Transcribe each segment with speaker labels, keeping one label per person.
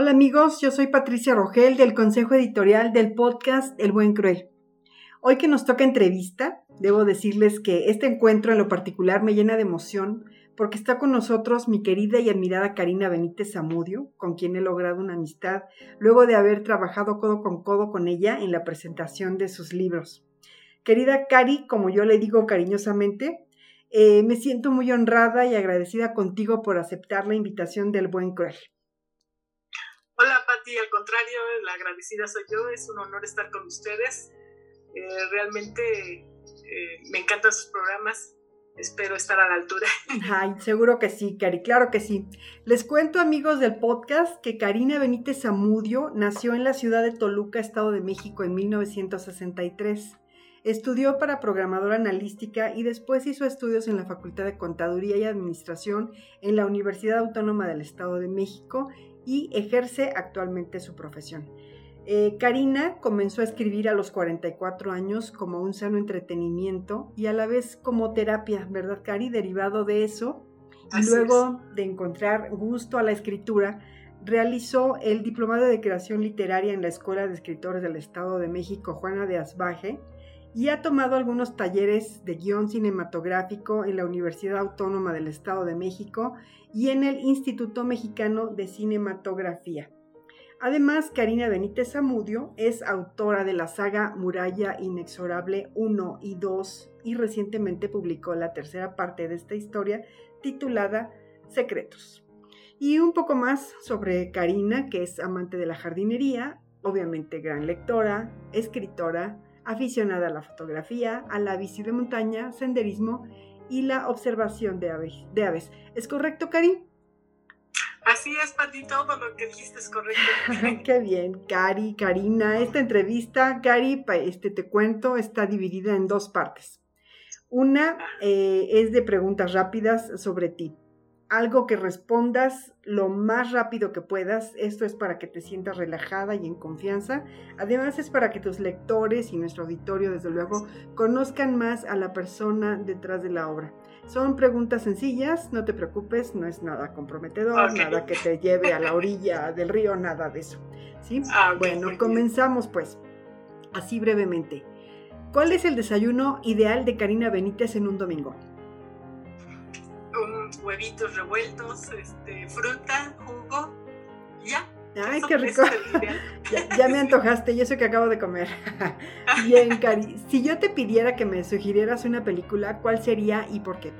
Speaker 1: Hola amigos, yo soy Patricia Rogel del Consejo Editorial del podcast El Buen Cruel. Hoy que nos toca entrevista, debo decirles que este encuentro en lo particular me llena de emoción porque está con nosotros mi querida y admirada Karina Benítez Zamudio, con quien he logrado una amistad luego de haber trabajado codo con codo con ella en la presentación de sus libros. Querida Cari, como yo le digo cariñosamente, eh, me siento muy honrada y agradecida contigo por aceptar la invitación del Buen Cruel.
Speaker 2: Hola Patti, al contrario, la agradecida soy yo, es un honor estar con ustedes. Eh, realmente eh, me encantan sus programas, espero estar a la altura.
Speaker 1: Ay, seguro que sí, Cari, claro que sí. Les cuento, amigos del podcast, que Karina Benítez Zamudio nació en la ciudad de Toluca, Estado de México, en 1963. Estudió para programadora analística y después hizo estudios en la Facultad de Contaduría y Administración en la Universidad Autónoma del Estado de México y ejerce actualmente su profesión. Eh, Karina comenzó a escribir a los 44 años como un sano entretenimiento y a la vez como terapia, ¿verdad, Cari? Derivado de eso, y luego de encontrar gusto a la escritura, realizó el Diplomado de Creación Literaria en la Escuela de Escritores del Estado de México, Juana de Asbaje, y ha tomado algunos talleres de guion cinematográfico en la Universidad Autónoma del Estado de México y en el Instituto Mexicano de Cinematografía. Además, Karina Benítez Zamudio es autora de la saga Muralla Inexorable 1 y 2 y recientemente publicó la tercera parte de esta historia titulada Secretos. Y un poco más sobre Karina, que es amante de la jardinería, obviamente gran lectora, escritora, aficionada a la fotografía, a la bici de montaña, senderismo y la observación de aves. De aves. ¿Es correcto, Cari?
Speaker 2: Así es, Pati, todo lo que dijiste es correcto.
Speaker 1: Qué bien, Cari, Karina. Esta entrevista, Cari, este, te cuento, está dividida en dos partes. Una eh, es de preguntas rápidas sobre ti. Algo que respondas lo más rápido que puedas. Esto es para que te sientas relajada y en confianza. Además es para que tus lectores y nuestro auditorio, desde luego, conozcan más a la persona detrás de la obra. Son preguntas sencillas, no te preocupes, no es nada comprometedor, nada que te lleve a la orilla del río, nada de eso. ¿sí? Ah, bueno, comenzamos pues, así brevemente. ¿Cuál es el desayuno ideal de Karina Benítez en un domingo?
Speaker 2: Huevitos revueltos, este, fruta, jugo, ya.
Speaker 1: Ay, qué rico. ya, ya, me antojaste, y eso que acabo de comer. Bien, Cari. Si yo te pidiera que me sugirieras una película, ¿cuál sería y por qué?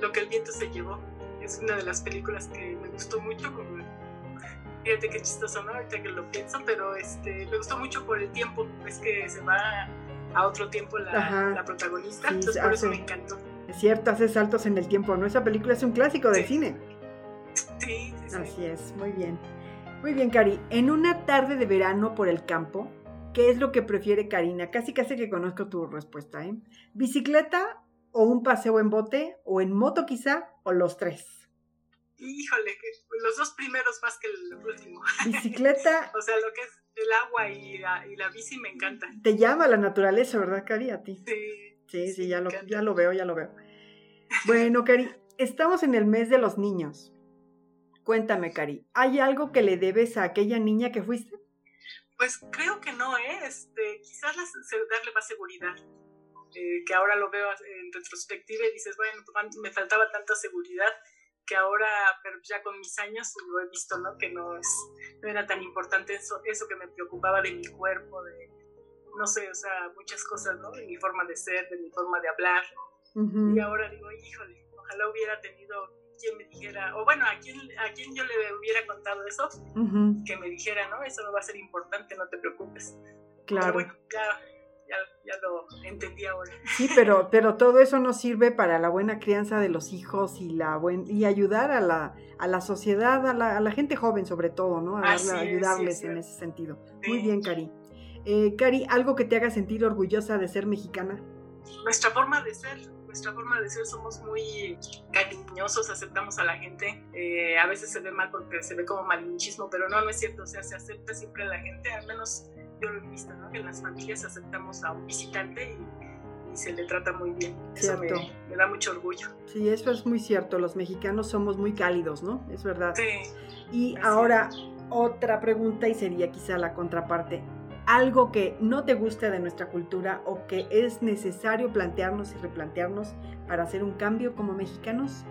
Speaker 2: Lo que el viento se llevó. Es una de las películas que me gustó mucho. Fíjate qué chistoso, ¿no? Ahorita que lo pienso, pero este, me gustó mucho por el tiempo. Es que se va a otro tiempo la, protagonista. entonces por eso me encantó.
Speaker 1: Es cierto, hace saltos en el tiempo, ¿no? Esa película es un clásico del cine.
Speaker 2: Sí, sí,
Speaker 1: Así es, muy bien. Muy bien, Cari. En una tarde de verano por el campo, ¿qué es lo que prefiere Karina? Casi casi que conozco tu respuesta, ¿eh? ¿Bicicleta o un paseo en bote o en moto quizá o los tres?
Speaker 2: Híjole, los dos primeros más que el último.
Speaker 1: Bicicleta.
Speaker 2: o sea, lo que es el agua y la, bici me encanta.
Speaker 1: Te llama la naturaleza, ¿verdad, Cari? A ti.
Speaker 2: Sí.
Speaker 1: Sí, sí, ya, lo, ya lo veo, ya lo veo. Bueno, Cari, estamos en el mes de los niños. Cuéntame, Cari, ¿hay algo que le debes a aquella niña que fuiste?
Speaker 2: Pues creo que no, ¿eh? Este, quizás darle más seguridad. Eh, que ahora lo veo en retrospectiva y dices, bueno, me faltaba tanta seguridad que ahora, pero ya con mis años lo he visto, ¿no? Que no, es, no era tan importante eso, eso que me preocupaba de mi cuerpo, de, no sé, o sea, muchas cosas, ¿no? De mi forma de ser, de mi forma de hablar. Y ahora digo, híjole, ojalá hubiera tenido quien me dijera, o bueno, a quien, a quien yo le hubiera contado eso, que me dijera, no, eso no va a ser importante, no te preocupes.
Speaker 1: Claro.
Speaker 2: Pero bueno, ya, ya, lo entendí ahora.
Speaker 1: Sí, pero, pero todo eso nos sirve para la buena crianza de los hijos y la buen, y ayudar a la, a la sociedad, a la, a la gente joven sobre todo, ¿no? A, ayudarles en ese sentido. Muy bien, Cari. Eh, Cari, ¿algo que te haga sentir orgullosa de ser mexicana?
Speaker 2: Nuestra forma de ser nuestra forma de ser somos muy cariñosos, aceptamos a la gente. Eh, a veces se ve mal porque se ve como malinchismo, pero no, no es cierto. O sea, se acepta siempre a la gente, al menos yo lo he visto, ¿no? Que en las familias aceptamos a un visitante y, se le trata muy bien. Eso me, me, da mucho orgullo.
Speaker 1: Sí, eso es muy cierto. Los mexicanos somos muy cálidos, ¿no? Es verdad.
Speaker 2: Sí.
Speaker 1: Y ahora, otra pregunta y sería quizá la contraparte. Algo que no te guste de nuestra cultura o que es necesario plantearnos y replantearnos para hacer un cambio como mexicanos?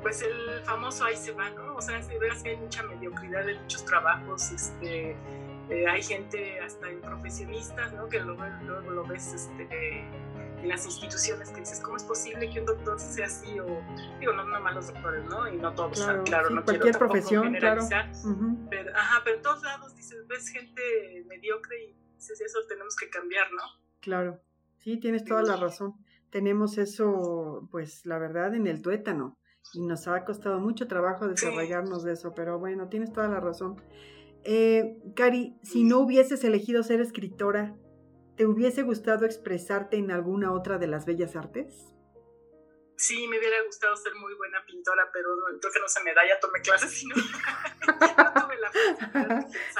Speaker 2: Pues el famoso ahí se va, ¿no? O sea, de veras que hay mucha mediocridad en muchos trabajos, este, eh, hay gente hasta en profesionistas, ¿no? Que luego, lo ves este, en las instituciones que dices, ¿cómo es posible que un doctor sea así? O, digo, no, no malos doctores, ¿no? Y no todos, claro, claro no
Speaker 1: cualquier profesión, claro.
Speaker 2: pero, ajá, pero en todos lados dices, ves gente mediocre y dices, eso tenemos que cambiar, ¿no?
Speaker 1: Claro, sí, tienes toda la razón. Tenemos eso, pues, la verdad, en el tuétano. Y nos ha costado mucho trabajo desarrollarnos de eso, pero bueno, tienes toda la razón. Eh, Cari, si no hubieses elegido ser escritora, ¿te hubiese gustado expresarte en alguna otra de las bellas artes?
Speaker 2: Sí, me hubiera gustado ser muy buena pintora, pero creo que no se me da, ya tomé clases y no, tuve la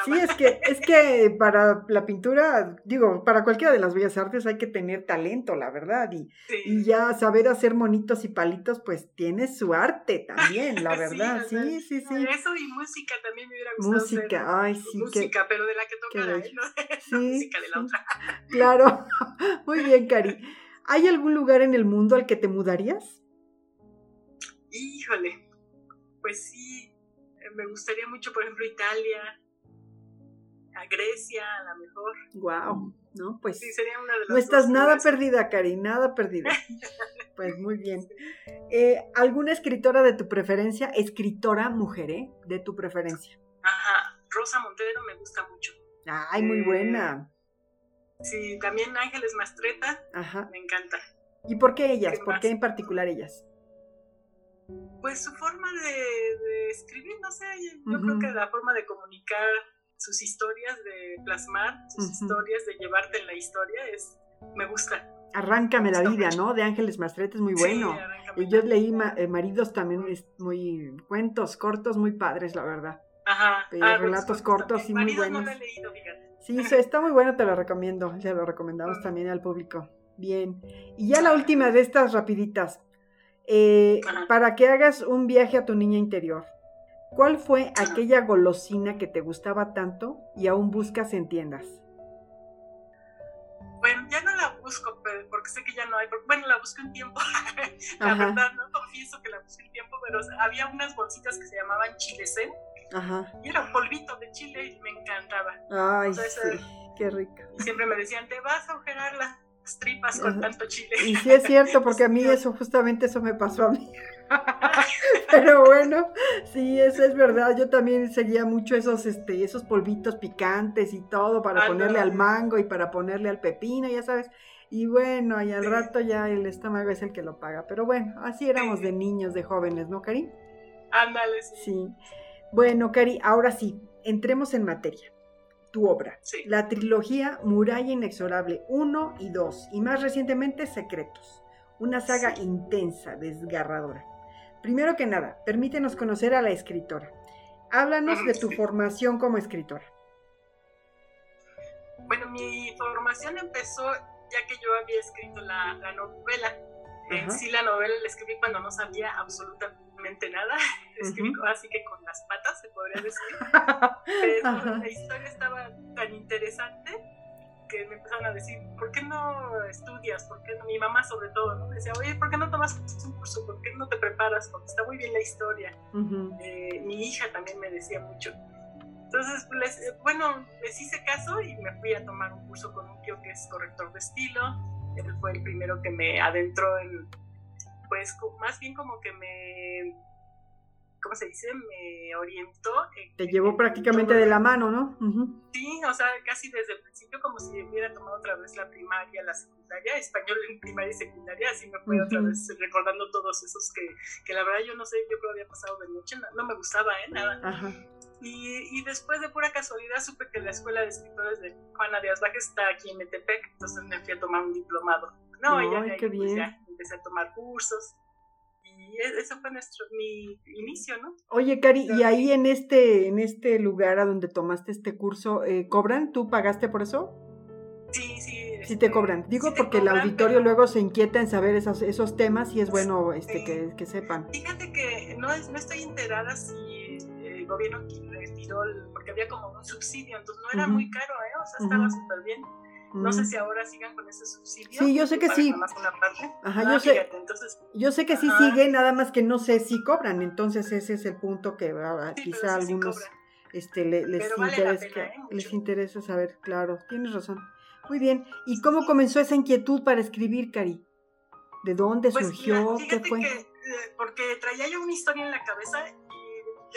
Speaker 1: Sí, es que, es que para la pintura, digo, para cualquiera de las bellas artes hay que tener talento, la verdad, y, y ya saber hacer monitos y palitos, pues tiene su arte también, la verdad, sí, sí, sí,
Speaker 2: Eso y música también me hubiera gustado.
Speaker 1: Música, ay, sí.
Speaker 2: Música, pero de la que tocara, ¿eh? no, música de la otra.
Speaker 1: Claro, muy bien, Cari. ¿Hay algún lugar en el mundo al que te mudarías?
Speaker 2: Híjole, pues sí, eh, me gustaría mucho, por ejemplo, Italia, a Grecia, a lo mejor.
Speaker 1: Wow, ¿no? Pues
Speaker 2: sí, sería una de las
Speaker 1: no estás nada perdida, Cari, nada perdida. pues muy bien. Eh, ¿Alguna escritora de tu preferencia? Escritora mujer, ¿eh? De tu preferencia.
Speaker 2: Ajá, Rosa Montero me gusta mucho.
Speaker 1: Ay, muy eh, buena.
Speaker 2: Sí, también Ángeles Mastreta. Ajá. Me encanta.
Speaker 1: ¿Y por qué ellas? ¿Por qué en particular ellas?
Speaker 2: Pues su forma de, escribir, no sé, yo creo que la forma de comunicar sus historias, de plasmar sus historias, de llevarte en la historia, es, me gusta.
Speaker 1: Arráncame la vida, ¿no? De Ángeles Mastreta es muy bueno. y yo leí eh, Maridos también, es muy cuentos cortos, muy padres, la verdad.
Speaker 2: Ajá.
Speaker 1: Eh, ah, relatos cortos y muy buenos.
Speaker 2: No lo he leído, fíjate.
Speaker 1: Sí, está muy bueno, te lo recomiendo. Ya lo recomendamos también al público. Bien. Y ya la última de estas rapiditas. Eh, para que hagas un viaje a tu niña interior. ¿Cuál fue aquella golosina que te gustaba tanto y aún buscas en tiendas?
Speaker 2: Bueno, ya no la busco, porque sé que ya no hay. Bueno, la busco en tiempo. la verdad, no confieso que la busco en tiempo, pero había unas bolsitas que se llamaban chilesen Ajá. Y era un polvito de chile y me encantaba.
Speaker 1: Ay, sí, qué rico.
Speaker 2: Y siempre me decían, te vas a agujerar las tripas con tanto chile.
Speaker 1: Y sí es cierto, porque a mí eso, justamente eso me pasó a mí. Pero bueno, sí, eso es verdad. Yo también seguía mucho esos, este, esos polvitos picantes y todo para ponerle al mango y para ponerle al pepino, ya sabes. Y bueno, y al rato ya el estómago es el que lo paga. Pero bueno, así éramos de niños, de jóvenes, ¿no, Cari?
Speaker 2: Ándale,
Speaker 1: sí. Bueno, Cari, ahora sí, entremos en materia. Tu obra, la trilogía Muralla Inexorable 1 y 2, y más recientemente Secretos, una saga intensa, desgarradora. Primero que nada, permítenos conocer a la escritora. Háblanos de tu formación como escritora.
Speaker 2: Bueno, mi formación empezó ya que yo había escrito la, novela. En sí, la novela la escribí cuando no sabía absolutamente nada, escribí así que con las patas, se podría decir. Pero la historia estaba tan interesante que me empezaron a decir, ¿por qué no estudias? ¿Por qué Mi mamá sobre todo, ¿no? Me decía, oye, ¿por qué no tomas un curso? ¿Por qué no te preparas? Porque está muy bien la historia. Eh, mi hija también me decía mucho. Entonces, les, bueno, les hice caso y me fui a tomar un curso con un tío que es corrector de estilo. Él fue el primero que me adentró en, pues más bien como que me, ¿cómo se dice? Me orientó.
Speaker 1: Te llevó prácticamente de la mano, ¿no?
Speaker 2: Sí, o sea, casi desde el principio como si hubiera tomado otra vez la primaria, la secundaria, español en primaria y secundaria, así me fue otra vez recordando todos esos que, que la verdad yo no sé, yo creo que había pasado de noche, no, me gustaba, ¿eh? Nada. Y, y, después de pura casualidad supe que la escuela de escritores de Juana Díaz Bajes está aquí en Metepec, entonces me fui a tomar un diplomado. No, ya, qué pues, bien. ya empecé a tomar cursos y e, ese fue nuestro mi inicio, ¿no?
Speaker 1: Oye, Cari, y ahí en este en este lugar a donde tomaste este curso, eh, ¿cobran? ¿Tú pagaste por eso?
Speaker 2: Sí, sí,
Speaker 1: sí te cobran. Digo porque el auditorio luego se inquieta en saber esos, esos temas y es bueno este, que, que, sepan.
Speaker 2: Fíjate que no, no estoy enterada si el gobierno retiró, porque había como un subsidio, entonces no era muy caro, ¿eh? O sea, estaba súper bien. No sé si ahora sigan con ese subsidio.
Speaker 1: Sí, yo sé que sí. Ajá, yo, ah, sé, yo sé que sí sigue, nada más que no sé si cobran. Entonces ese es el punto que ah, quizá algunos este, les, interesa, ¿eh? les interesa saber. Claro, tienes razón. Muy bien. ¿Y cómo comenzó esa inquietud para escribir, Cari? ¿De dónde pues surgió? ¿Qué fue?
Speaker 2: Eh, porque traía yo una historia en la cabeza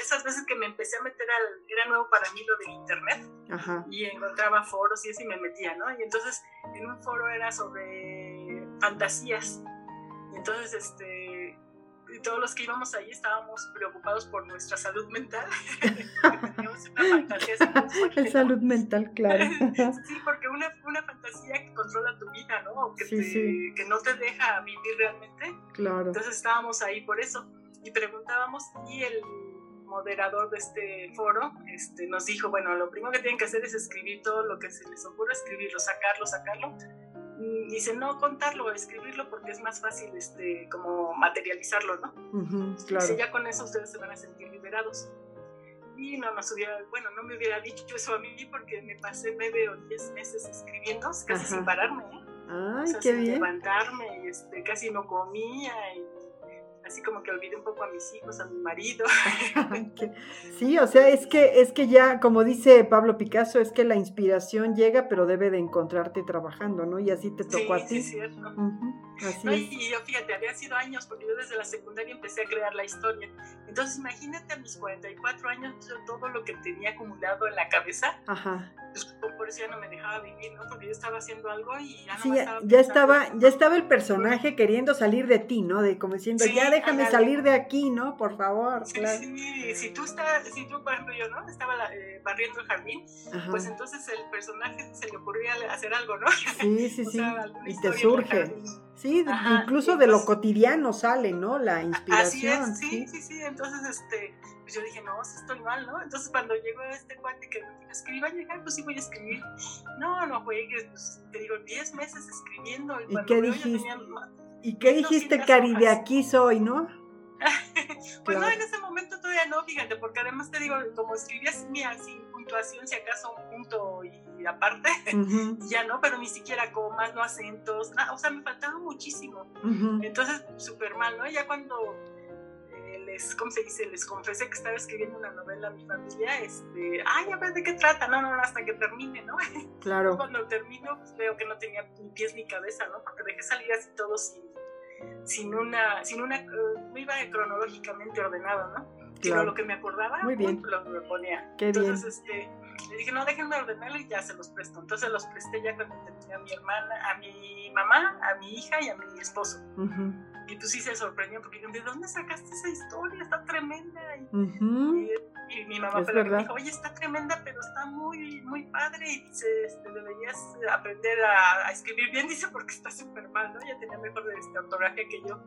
Speaker 2: esas veces que me empecé a meter al, era nuevo para mí lo del internet y encontraba foros y así me metía, ¿no? Y entonces en un foro era sobre fantasías. Y entonces, este, y todos los que íbamos ahí estábamos preocupados por nuestra salud mental.
Speaker 1: teníamos una fantasía El salud mental, claro.
Speaker 2: sí, porque una, una fantasía que controla tu vida, ¿no? O que, que no te deja vivir realmente.
Speaker 1: Claro.
Speaker 2: Entonces estábamos ahí por eso. Y preguntábamos, y el moderador de este foro este, nos dijo, bueno, lo primero que tienen que hacer es escribir todo lo que se les ocurra, escribirlo, sacarlo, sacarlo. Y dice, no contarlo, escribirlo porque es más fácil este, como materializarlo, ¿no? claro. ya con eso ustedes se van a sentir liberados. Y no nos hubiera, bueno, no me hubiera dicho eso a mí porque me pasé nueve o diez meses escribiendo, casi sin pararme, ¿eh?
Speaker 1: Ay, qué
Speaker 2: sin
Speaker 1: bien.
Speaker 2: levantarme, este, casi no comía y así como que olvidé un poco a mis hijos, a mi marido.
Speaker 1: sí, o sea, es que, es que ya, como dice Pablo Picasso, es que la inspiración llega, pero debe de encontrarte trabajando, ¿no? Y así te tocó a ti.
Speaker 2: Sí, cierto. Y yo fíjate, había sido años, porque yo desde la secundaria empecé a crear la historia. Entonces, imagínate a mis 44 años todo lo que tenía acumulado en la cabeza.
Speaker 1: Ajá.
Speaker 2: Pues, por eso ya no me dejaba vivir, ¿no? Porque yo estaba haciendo algo y ya no
Speaker 1: sí, ya, estaba, ya estaba el personaje queriendo salir de ti, ¿no? De como diciendo, ya déjame salir de aquí, ¿no? Por favor.
Speaker 2: Sí, sí, si tú estás, si tú, ejemplo, yo, ¿no? Estaba eh, barriendo el jardín, pues entonces el personaje se le ocurría hacer algo, ¿no?
Speaker 1: Sí, sí, sí. y te surge. Sí, incluso de lo cotidiano sale, ¿no? La inspiración.
Speaker 2: Así es, sí, sí, sí. Entonces, este, pues yo dije, no, si estoy mal, ¿no? Entonces cuando llegó este cuate que me dijo, escriba, llegar, pues sí voy a escribir. No, no juegues, pues te digo, 10 meses escribiendo.
Speaker 1: ¿Y, qué dijiste? ¿Y qué dijiste, Cari? De aquí soy, ¿no?
Speaker 2: pues no, en ese momento todavía no, fíjate, porque además te digo, como escribías mía sin puntuación, si acaso un punto y aparte, ya no, pero ni siquiera comas, no acentos, o sea, me faltaba muchísimo. Entonces, súper mal, ¿no? Ya cuando eh, les, ¿cómo se dice? Les confesé que estaba escribiendo una novela a mi familia, este, ay, a ver de qué trata, no, no, hasta que termine, ¿no?
Speaker 1: Claro.
Speaker 2: Cuando termino, pues veo que no tenía ni pies ni cabeza, ¿no? Porque dejé salir así todo sin sin una, sin una, no iba cronológicamente ordenado, ¿no? Sino lo que me acordaba,
Speaker 1: Muy bien.
Speaker 2: lo, ponía.
Speaker 1: Qué
Speaker 2: Entonces, este, le dije, no, déjenme ordenarlo y ya se los presto. Entonces los presté ya cuando tenía a mi hermana, a mi mamá, a mi hija y a mi esposo. Y pues sí se sorprendió porque ¿de dónde sacaste esa historia? Está tremenda. Y, y, mi mamá fue me dijo, oye, está tremenda, pero está muy, muy padre y dice, este, deberías aprender a, escribir bien, dice, porque está súper mal, ¿no? Ella tenía mejor este, ortografía que yo.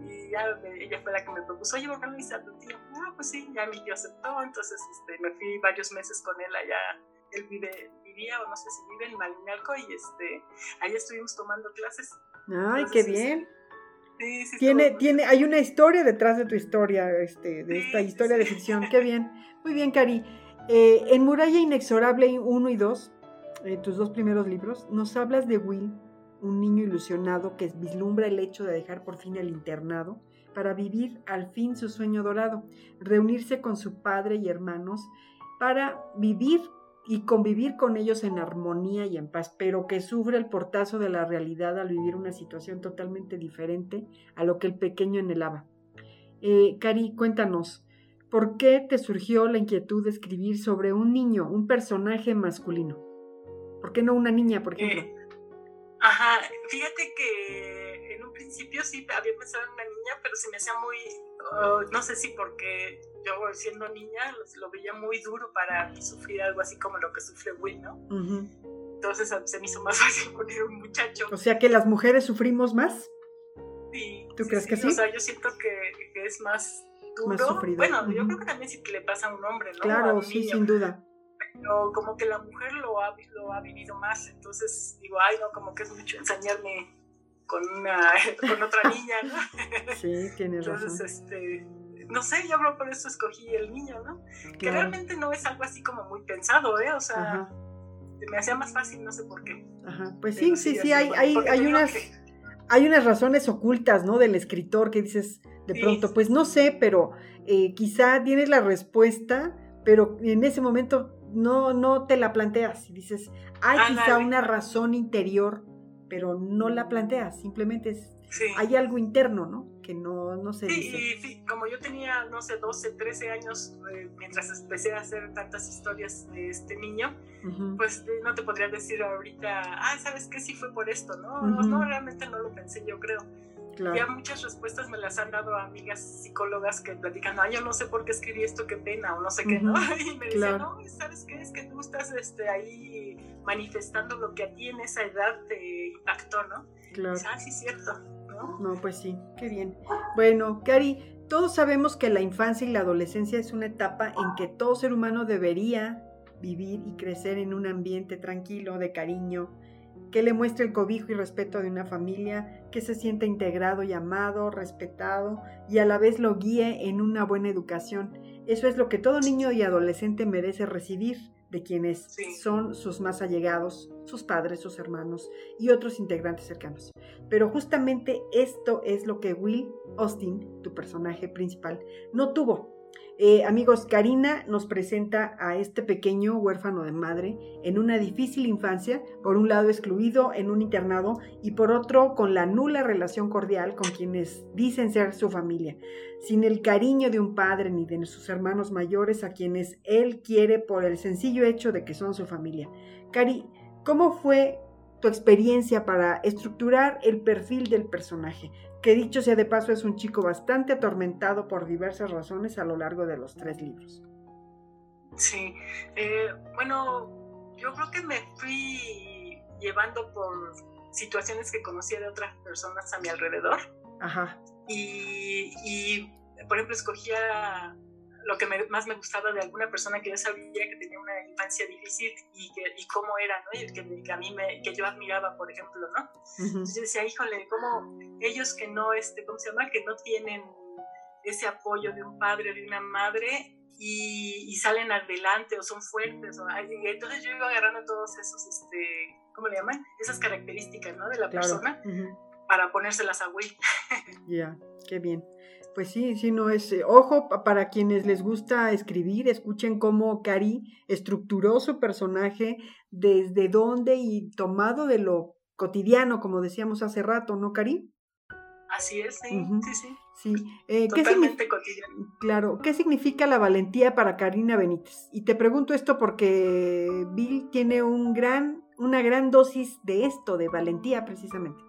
Speaker 2: Y ya ella fue la que me propuso, oye, ¿por qué no dice a tu tío? Ah, pues sí, ya mi tío aceptó, entonces este, me fui varios meses con él allá. Él vive, vivía, o no sé si vive en Malinalco, y este, ahí estuvimos tomando clases.
Speaker 1: Ay, qué bien tiene, tiene, hay una historia detrás de tu historia, este, de esta historia de ficción. Qué bien. Muy bien, Cari. Eh, en Muralla Inexorable 1 y 2, eh, tus dos primeros libros, nos hablas de Will, un niño ilusionado que vislumbra el hecho de dejar por fin el internado para vivir al fin su sueño dorado, reunirse con su padre y hermanos para vivir y convivir con ellos en armonía y en paz, pero que sufre el portazo de la realidad al vivir una situación totalmente diferente a lo que el pequeño anhelaba. Eh, Cari, cuéntanos, ¿por qué te surgió la inquietud de escribir sobre un niño, un personaje masculino? ¿Por qué no una niña, por ejemplo?
Speaker 2: Eh, ajá, fíjate que en un principio sí había pensado en una niña, pero se me hacía muy, oh, no sé si porque yo siendo niña lo veía muy duro para sufrir algo así como lo que sufre Will, ¿no? Entonces se me hizo más fácil poner un muchacho.
Speaker 1: O sea que las mujeres sufrimos más.
Speaker 2: Sí.
Speaker 1: ¿Tú crees que sí?
Speaker 2: O sea, yo siento que, es más duro. Más bueno, yo creo que también sí que le pasa a un hombre, ¿no?
Speaker 1: Claro, sí, sin duda.
Speaker 2: pero como que la mujer lo ha, lo ha vivido más, entonces digo, ay, no, como que es mucho ensañarme con, una, con otra niña, ¿no?
Speaker 1: Sí, tienes
Speaker 2: entonces,
Speaker 1: razón.
Speaker 2: este, no sé, yo creo por eso escogí el niño, ¿no? Que realmente no es algo así como muy pensado, ¿eh? O sea, me hacía más fácil, no sé por qué.
Speaker 1: Ajá, pues sí, sí, sí, hay, hay, hay unas... Hay unas razones ocultas, ¿no? Del escritor que dices de pronto, pues no sé, pero eh, quizá tienes la respuesta, pero en ese momento no, no te la planteas y dices, hay quizá una razón interior, pero no la planteas, simplemente es, hay algo interno, ¿no? Que no, no se
Speaker 2: sí, dice. como yo tenía, no sé, 12, 13 años, eh, mientras empecé a hacer tantas historias de este niño, pues eh, no te podría decir ahorita, ah, ¿sabes qué? Sí fue por esto, ¿no? no, realmente no lo pensé, yo creo. Ya muchas respuestas me las han dado amigas psicólogas que platican, ah, yo no sé por qué escribí esto, qué pena, o no sé qué, ¿no? Y me dicen, no, ¿sabes qué? Es que tú estás este, ahí manifestando lo que a ti en esa edad te impactó, ¿no? Claro. ah, sí, cierto, ¿no?
Speaker 1: No, pues sí, qué bien. Bueno, Cari, todos sabemos que la infancia y la adolescencia es una etapa en que todo ser humano debería vivir y crecer en un ambiente tranquilo, de cariño, que le muestre el cobijo y respeto de una familia, que se sienta integrado y amado, respetado y a la vez lo guíe en una buena educación. Eso es lo que todo niño y adolescente merece recibir de quienes son sus más allegados, sus padres, sus hermanos y otros integrantes cercanos. Pero justamente esto es lo que Will Austin, tu personaje principal, no tuvo eh, amigos, Karina nos presenta a este pequeño huérfano de madre en una difícil infancia, por un lado excluido en un internado y por otro con la nula relación cordial con quienes dicen ser su familia, sin el cariño de un padre ni de sus hermanos mayores a quienes él quiere por el sencillo hecho de que son su familia. Cari, ¿cómo fue tu experiencia para estructurar el perfil del personaje? que dicho sea de paso es un chico bastante atormentado por diversas razones a lo largo de los tres libros.
Speaker 2: Sí, eh, bueno, yo creo que me fui llevando por situaciones que conocía de otras personas a mi alrededor. Ajá. Y, y por ejemplo, escogía lo que más me gustaba de alguna persona que yo sabía que tenía una infancia difícil y, que, y cómo era, ¿no? Y que, a mí me, que yo admiraba, por ejemplo, ¿no? Entonces yo decía, híjole, ¿cómo ellos que no, este, ¿cómo se llama? Que no tienen ese apoyo de un padre o de una madre y, salen adelante o son fuertes. O, y entonces yo iba agarrando todos esos, este, ¿cómo le llaman? Esas características, ¿no? De la persona para ponérselas a Will.
Speaker 1: Ya, qué bien. Pues sí, sí, no es. Eh, ojo, para quienes les gusta escribir, escuchen cómo Cari estructuró su personaje, desde dónde y tomado de lo cotidiano, como decíamos hace rato, ¿no, Cari?
Speaker 2: Así es, sí, sí, sí.
Speaker 1: Sí, eh, Totalmente cotidiano. Claro, ¿qué significa la valentía para Karina Benítez? Y te pregunto esto porque Bill tiene un gran, una gran dosis de esto, de valentía precisamente.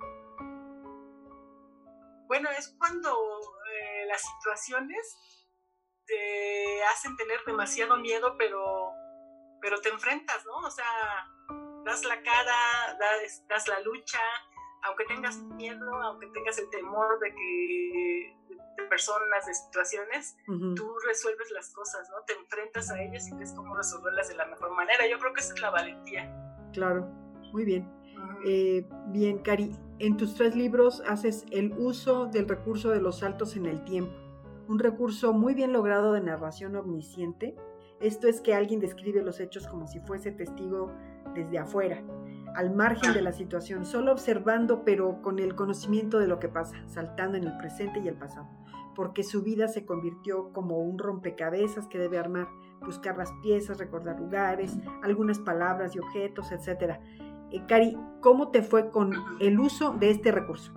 Speaker 2: Bueno, es cuando las situaciones te hacen tener demasiado miedo, pero, pero te enfrentas, ¿no? O sea, das la cara, das, das la lucha, aunque tengas miedo, aunque tengas el temor de que de personas, de situaciones, tú resuelves las cosas, ¿no? Te enfrentas a ellas y ves cómo resolverlas de la mejor manera. Yo creo que esa es la valentía.
Speaker 1: Claro, muy bien. Eh, bien, Cari, en tus tres libros haces el uso del recurso de los saltos en el tiempo, un recurso muy bien logrado de narración omnisciente. Esto es que alguien describe los hechos como si fuese testigo desde afuera, al margen de la situación, solo observando pero con el conocimiento de lo que pasa, saltando en el presente y el pasado, porque su vida se convirtió como un rompecabezas que debe armar, buscar las piezas, recordar lugares, algunas palabras y objetos, etc eh, Cari, ¿cómo te fue con el uso de este recurso?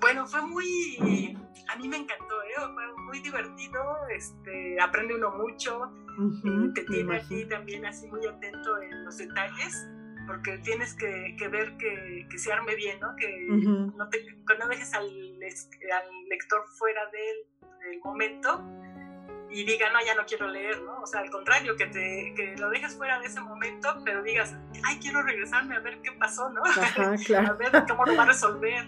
Speaker 2: Bueno, fue muy, a mí me encantó, ¿eh? fue muy divertido, este, aprende uno mucho, eh, te tiene aquí también así muy atento en los detalles, porque tienes que, ver que, se arme bien, ¿no? Que, no, te, no dejes al, al lector fuera del momento, y diga, no, ya no quiero leer, ¿no? O sea, al contrario, que, te, que lo dejes fuera de ese momento, pero digas, ay, quiero regresarme a ver qué pasó, ¿no? Ajá, claro. a ver cómo lo va a resolver,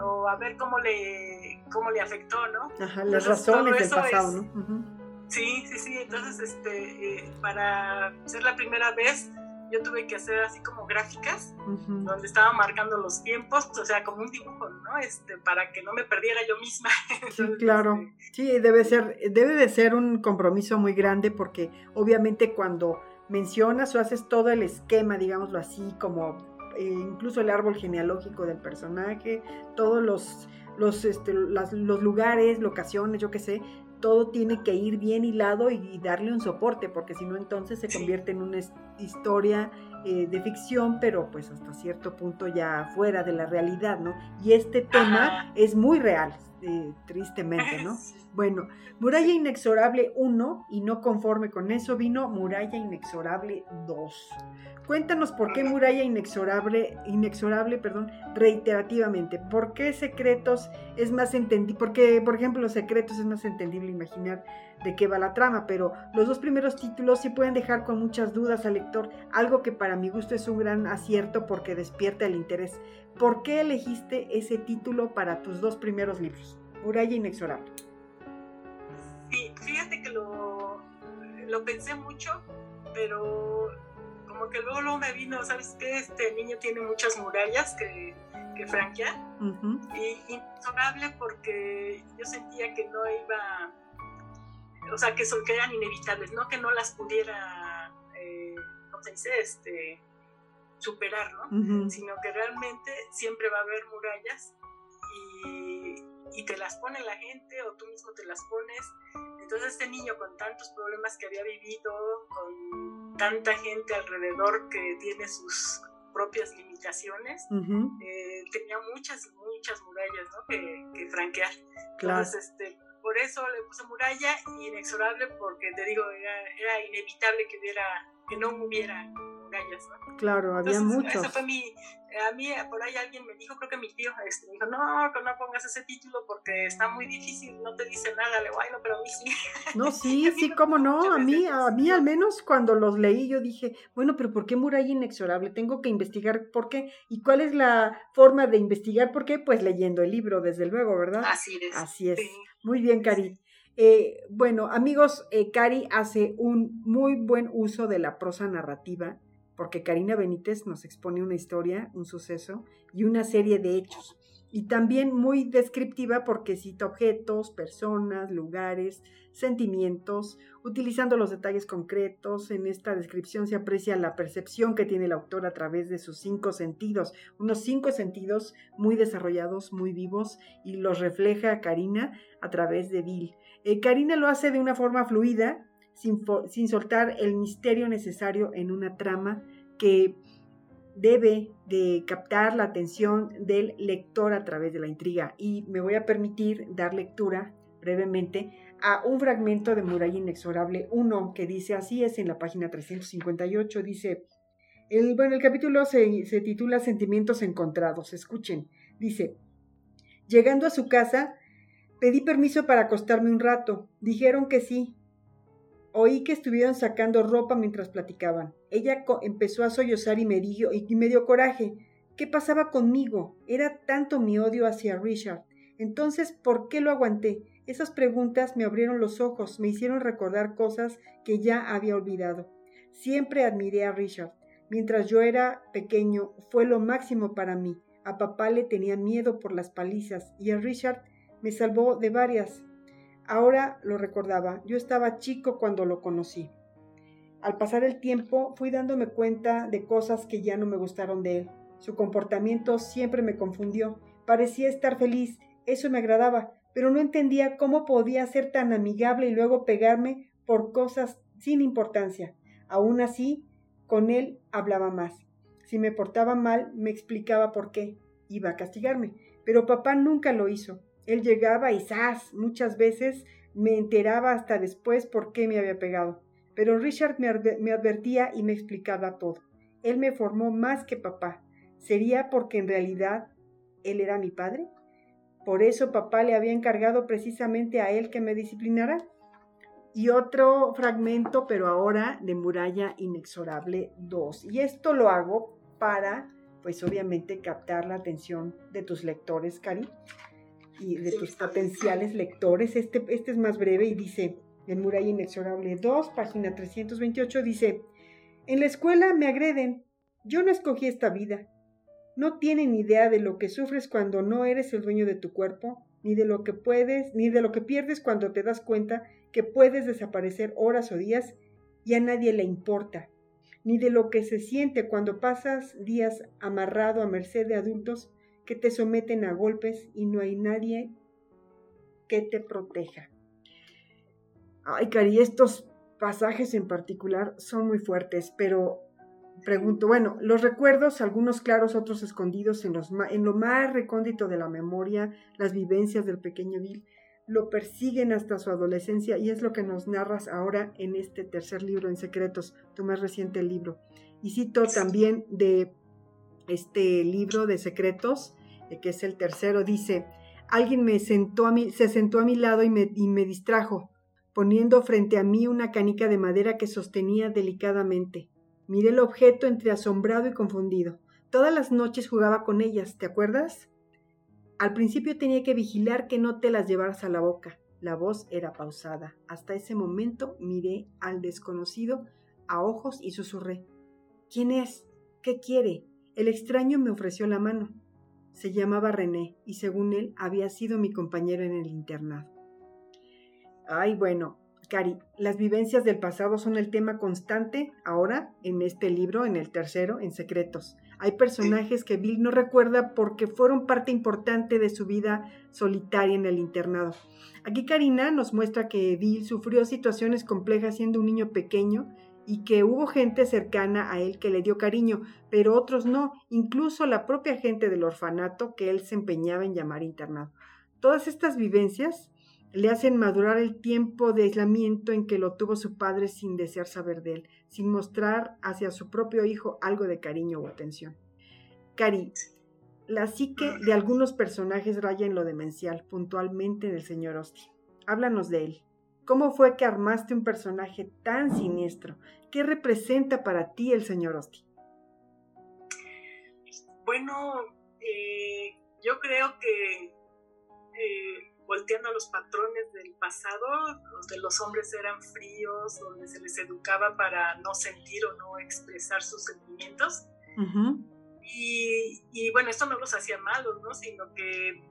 Speaker 2: o a ver cómo le, cómo le afectó, ¿no?
Speaker 1: Ajá, las razones del pasado, ¿no?
Speaker 2: Sí, sí, sí. Entonces, este, eh, para ser la primera vez, yo tuve que hacer así como gráficas, donde estaba marcando los tiempos, o sea, como un dibujo, ¿no? Este, para que no me perdiera yo misma.
Speaker 1: sí, claro. Este, sí, debe ser, debe de ser un compromiso muy grande porque obviamente cuando mencionas o haces todo el esquema, digámoslo así, como eh, incluso el árbol genealógico del personaje, todos los, los, este, los lugares, locaciones, yo qué sé, todo tiene que ir bien hilado y, darle un soporte, porque si no entonces se convierte en una historia eh, de ficción, pero pues hasta cierto punto ya fuera de la realidad, ¿no? Y este tema es muy real, eh, tristemente, ¿no? Bueno, Muralla Inexorable 1 y no conforme con eso vino Muralla Inexorable 2. Cuéntanos por qué Muralla Inexorable, inexorable, perdón, reiterativamente. ¿Por qué Secretos es más entendible? Porque, por ejemplo, los Secretos es más entendible imaginar de qué va la trama, pero los dos primeros títulos sí pueden dejar con muchas dudas al lector, algo que para mi gusto es un gran acierto porque despierta el interés. ¿Por qué elegiste ese título para tus dos primeros libros? Muralla Inexorable.
Speaker 2: Sí, fíjate que lo, lo pensé mucho, pero como que luego, luego me vino, ¿sabes qué? Este niño tiene muchas murallas que, que franquear. Y inexorable porque yo sentía que no iba, o sea, que, son, que eran inevitables, no que no las pudiera, eh, ¿cómo se dice? Este, superar, ¿no? Sino que realmente siempre va a haber murallas y, y te las pone la gente o tú mismo te las pones. Entonces este niño con tantos problemas que había vivido, con tanta gente alrededor que tiene sus propias limitaciones, eh, tenía muchas, muchas murallas ¿no? que, que franquear. Entonces, este, por eso le puse muralla inexorable porque te digo, era, era inevitable que hubiera, que no hubiera
Speaker 1: Claro, había muchos.
Speaker 2: Eso fue mi, a mí por ahí alguien me dijo, creo que mi tío, este, me dijo, no, que no pongas ese título porque está muy difícil, no te dice nada, le bueno, pero a mí sí.
Speaker 1: No, sí, sí, cómo no, a mí, a mí al menos cuando los leí yo dije, bueno, pero ¿por qué muralla inexorable? Tengo que investigar por qué. ¿Y cuál es la forma de investigar por qué? Pues leyendo el libro, desde luego, ¿verdad?
Speaker 2: Así es.
Speaker 1: Así es. Muy bien, Cari. Eh, bueno, amigos, eh, Cari hace un muy buen uso de la prosa narrativa porque Karina Benítez nos expone una historia, un suceso y una serie de hechos. Y también muy descriptiva porque cita objetos, personas, lugares, sentimientos, utilizando los detalles concretos. En esta descripción se aprecia la percepción que tiene el autor a través de sus cinco sentidos, unos cinco sentidos muy desarrollados, muy vivos, y los refleja Karina a través de Bill. Eh, Karina lo hace de una forma fluida, sin, soltar el misterio necesario en una trama que debe de captar la atención del lector a través de la intriga. Y me voy a permitir dar lectura brevemente a un fragmento de Muralla Inexorable 1 que dice así es en la página 358, dice, el, bueno, el capítulo se, se titula Sentimientos encontrados, escuchen, dice, llegando a su casa, pedí permiso para acostarme un rato, dijeron que sí, Oí que estuvieron sacando ropa mientras platicaban. Ella empezó a sollozar y me, dio, y me dio coraje. ¿Qué pasaba conmigo? Era tanto mi odio hacia Richard. Entonces, ¿por qué lo aguanté? Esas preguntas me abrieron los ojos, me hicieron recordar cosas que ya había olvidado. Siempre admiré a Richard. Mientras yo era pequeño, fue lo máximo para mí. A papá le tenía miedo por las palizas y a Richard me salvó de varias. Ahora lo recordaba, yo estaba chico cuando lo conocí. Al pasar el tiempo fui dándome cuenta de cosas que ya no me gustaron de él. Su comportamiento siempre me confundió. Parecía estar feliz, eso me agradaba, pero no entendía cómo podía ser tan amigable y luego pegarme por cosas sin importancia. Aún así, con él hablaba más. Si me portaba mal, me explicaba por qué. Iba a castigarme, pero papá nunca lo hizo. Él llegaba y ¡zas! Muchas veces me enteraba hasta después por qué me había pegado. Pero Richard me, advertía y me explicaba todo. Él me formó más que papá. ¿Sería porque en realidad él era mi padre? ¿Por eso papá le había encargado precisamente a él que me disciplinara? Y otro fragmento, pero ahora de Muralla Inexorable 2. Y esto lo hago para, pues obviamente, captar la atención de tus lectores, Cari y de tus potenciales lectores. Este, este es más breve y dice, en Muralla Inexorable 2, página 328, dice, en la escuela me agreden, yo no escogí esta vida. No tienen idea de lo que sufres cuando no eres el dueño de tu cuerpo, ni de lo que puedes, ni de lo que pierdes cuando te das cuenta que puedes desaparecer horas o días y a nadie le importa, ni de lo que se siente cuando pasas días amarrado a merced de adultos que te someten a golpes y no hay nadie que te proteja. Ay, Cari, estos pasajes en particular son muy fuertes, pero pregunto, bueno, los recuerdos, algunos claros, otros escondidos en, los, en lo más recóndito de la memoria, las vivencias del pequeño Bill, lo persiguen hasta su adolescencia y es lo que nos narras ahora en este tercer libro en secretos, tu más reciente libro. Y cito también de este libro de secretos, eh, que es el tercero, dice, alguien me sentó a mí, se sentó a mi lado y me, y me distrajo, poniendo frente a mí una canica de madera que sostenía delicadamente. Miré el objeto entre asombrado y confundido. Todas las noches jugaba con ellas, ¿te acuerdas? Al principio tenía que vigilar que no te las llevaras a la boca. La voz era pausada. Hasta ese momento miré al desconocido a ojos y susurré. ¿Quién es? ¿Qué quiere? El extraño me ofreció la mano. Se llamaba René y según él había sido mi compañero en el internado. Ay, bueno, Cari, las vivencias del pasado son el tema constante ahora en este libro, en el tercero, en Secretos. Hay personajes que Bill no recuerda porque fueron parte importante de su vida solitaria en el internado. Aquí Karina nos muestra que Bill sufrió situaciones complejas siendo un niño pequeño y que hubo gente cercana a él que le dio cariño, pero otros no, incluso la propia gente del orfanato que él se empeñaba en llamar internado. Todas estas vivencias le hacen madurar el tiempo de aislamiento en que lo tuvo su padre sin desear saber de él, sin mostrar hacia su propio hijo algo de cariño o atención. Cari, la psique de algunos personajes raya en lo demencial, puntualmente del señor Austin. Háblanos de él. ¿Cómo fue que armaste un personaje tan siniestro? ¿Qué representa para ti el señor Austin?
Speaker 2: Bueno, eh, yo creo que eh, volteando a los patrones del pasado, donde los hombres eran fríos, donde se les educaba para no sentir o no expresar sus sentimientos. y, bueno, esto no los hacía malos, ¿no? Sino que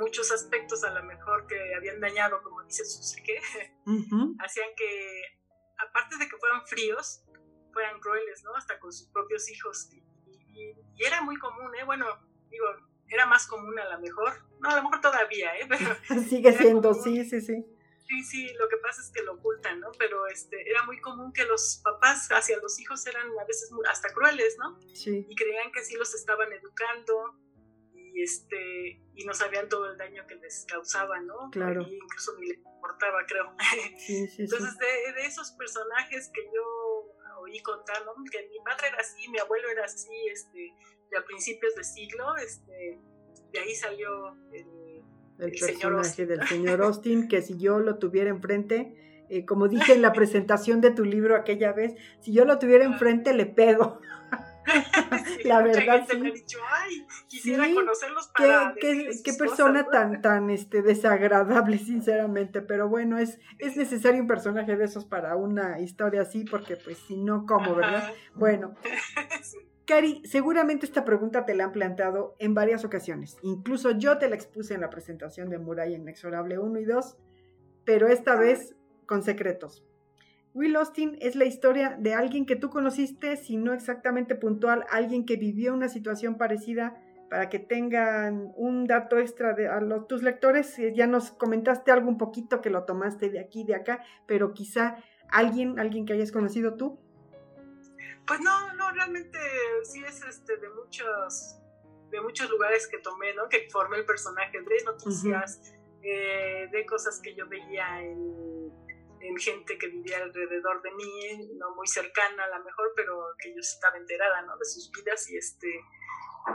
Speaker 2: muchos aspectos a lo mejor que habían dañado, como dice Suzuki, hacían que, aparte de que fueran fríos, fueran crueles, ¿no? Hasta con sus propios hijos. Y, y era muy común, ¿eh? Bueno, digo, era más común a lo mejor, no, a lo mejor todavía, ¿eh?
Speaker 1: Pero Sigue siendo, sí, sí, sí.
Speaker 2: Sí, sí, lo que pasa es que lo ocultan, ¿no? Pero este, era muy común que los papás hacia los hijos eran a veces hasta crueles, ¿no?
Speaker 1: Sí.
Speaker 2: Y creían que sí los estaban educando y este y no sabían todo el daño que les causaba, ¿no?
Speaker 1: Claro.
Speaker 2: Y incluso ni les importaba, creo.
Speaker 1: Sí, sí,
Speaker 2: Entonces, De, de, esos personajes que yo oí contar, ¿no? Que mi padre era así, mi abuelo era así, este, a principios de siglo, este, de ahí salió el,
Speaker 1: el, personaje del señor Austin, que si yo lo tuviera enfrente, eh, como dije en la presentación de tu libro aquella vez, si yo lo tuviera enfrente le pego. la verdad
Speaker 2: sí. Me dicho, Ay, quisiera conocerlos para
Speaker 1: qué, qué, persona tan tan este desagradable sinceramente pero bueno es es necesario un personaje de esos para una historia así porque pues si no cómo verdad bueno Cari, seguramente esta pregunta te la han planteado en varias ocasiones. Incluso yo te la expuse en la presentación de Muralla Inexorable 1 y 2, pero esta vez con secretos. Will Austin es la historia de alguien que tú conociste, si no exactamente puntual, alguien que vivió una situación parecida para que tengan un dato extra de a los, tus lectores. Ya nos comentaste algo un poquito que lo tomaste de aquí, de acá, pero quizá alguien, alguien que hayas conocido tú.
Speaker 2: Pues no, no, realmente sí es este de muchos, de muchos lugares que tomé, ¿no? Que formé el personaje de noticias, eh, de cosas que yo veía en, en, gente que vivía alrededor de mí, no muy cercana a lo mejor, pero que yo estaba enterada, ¿no? De sus vidas y este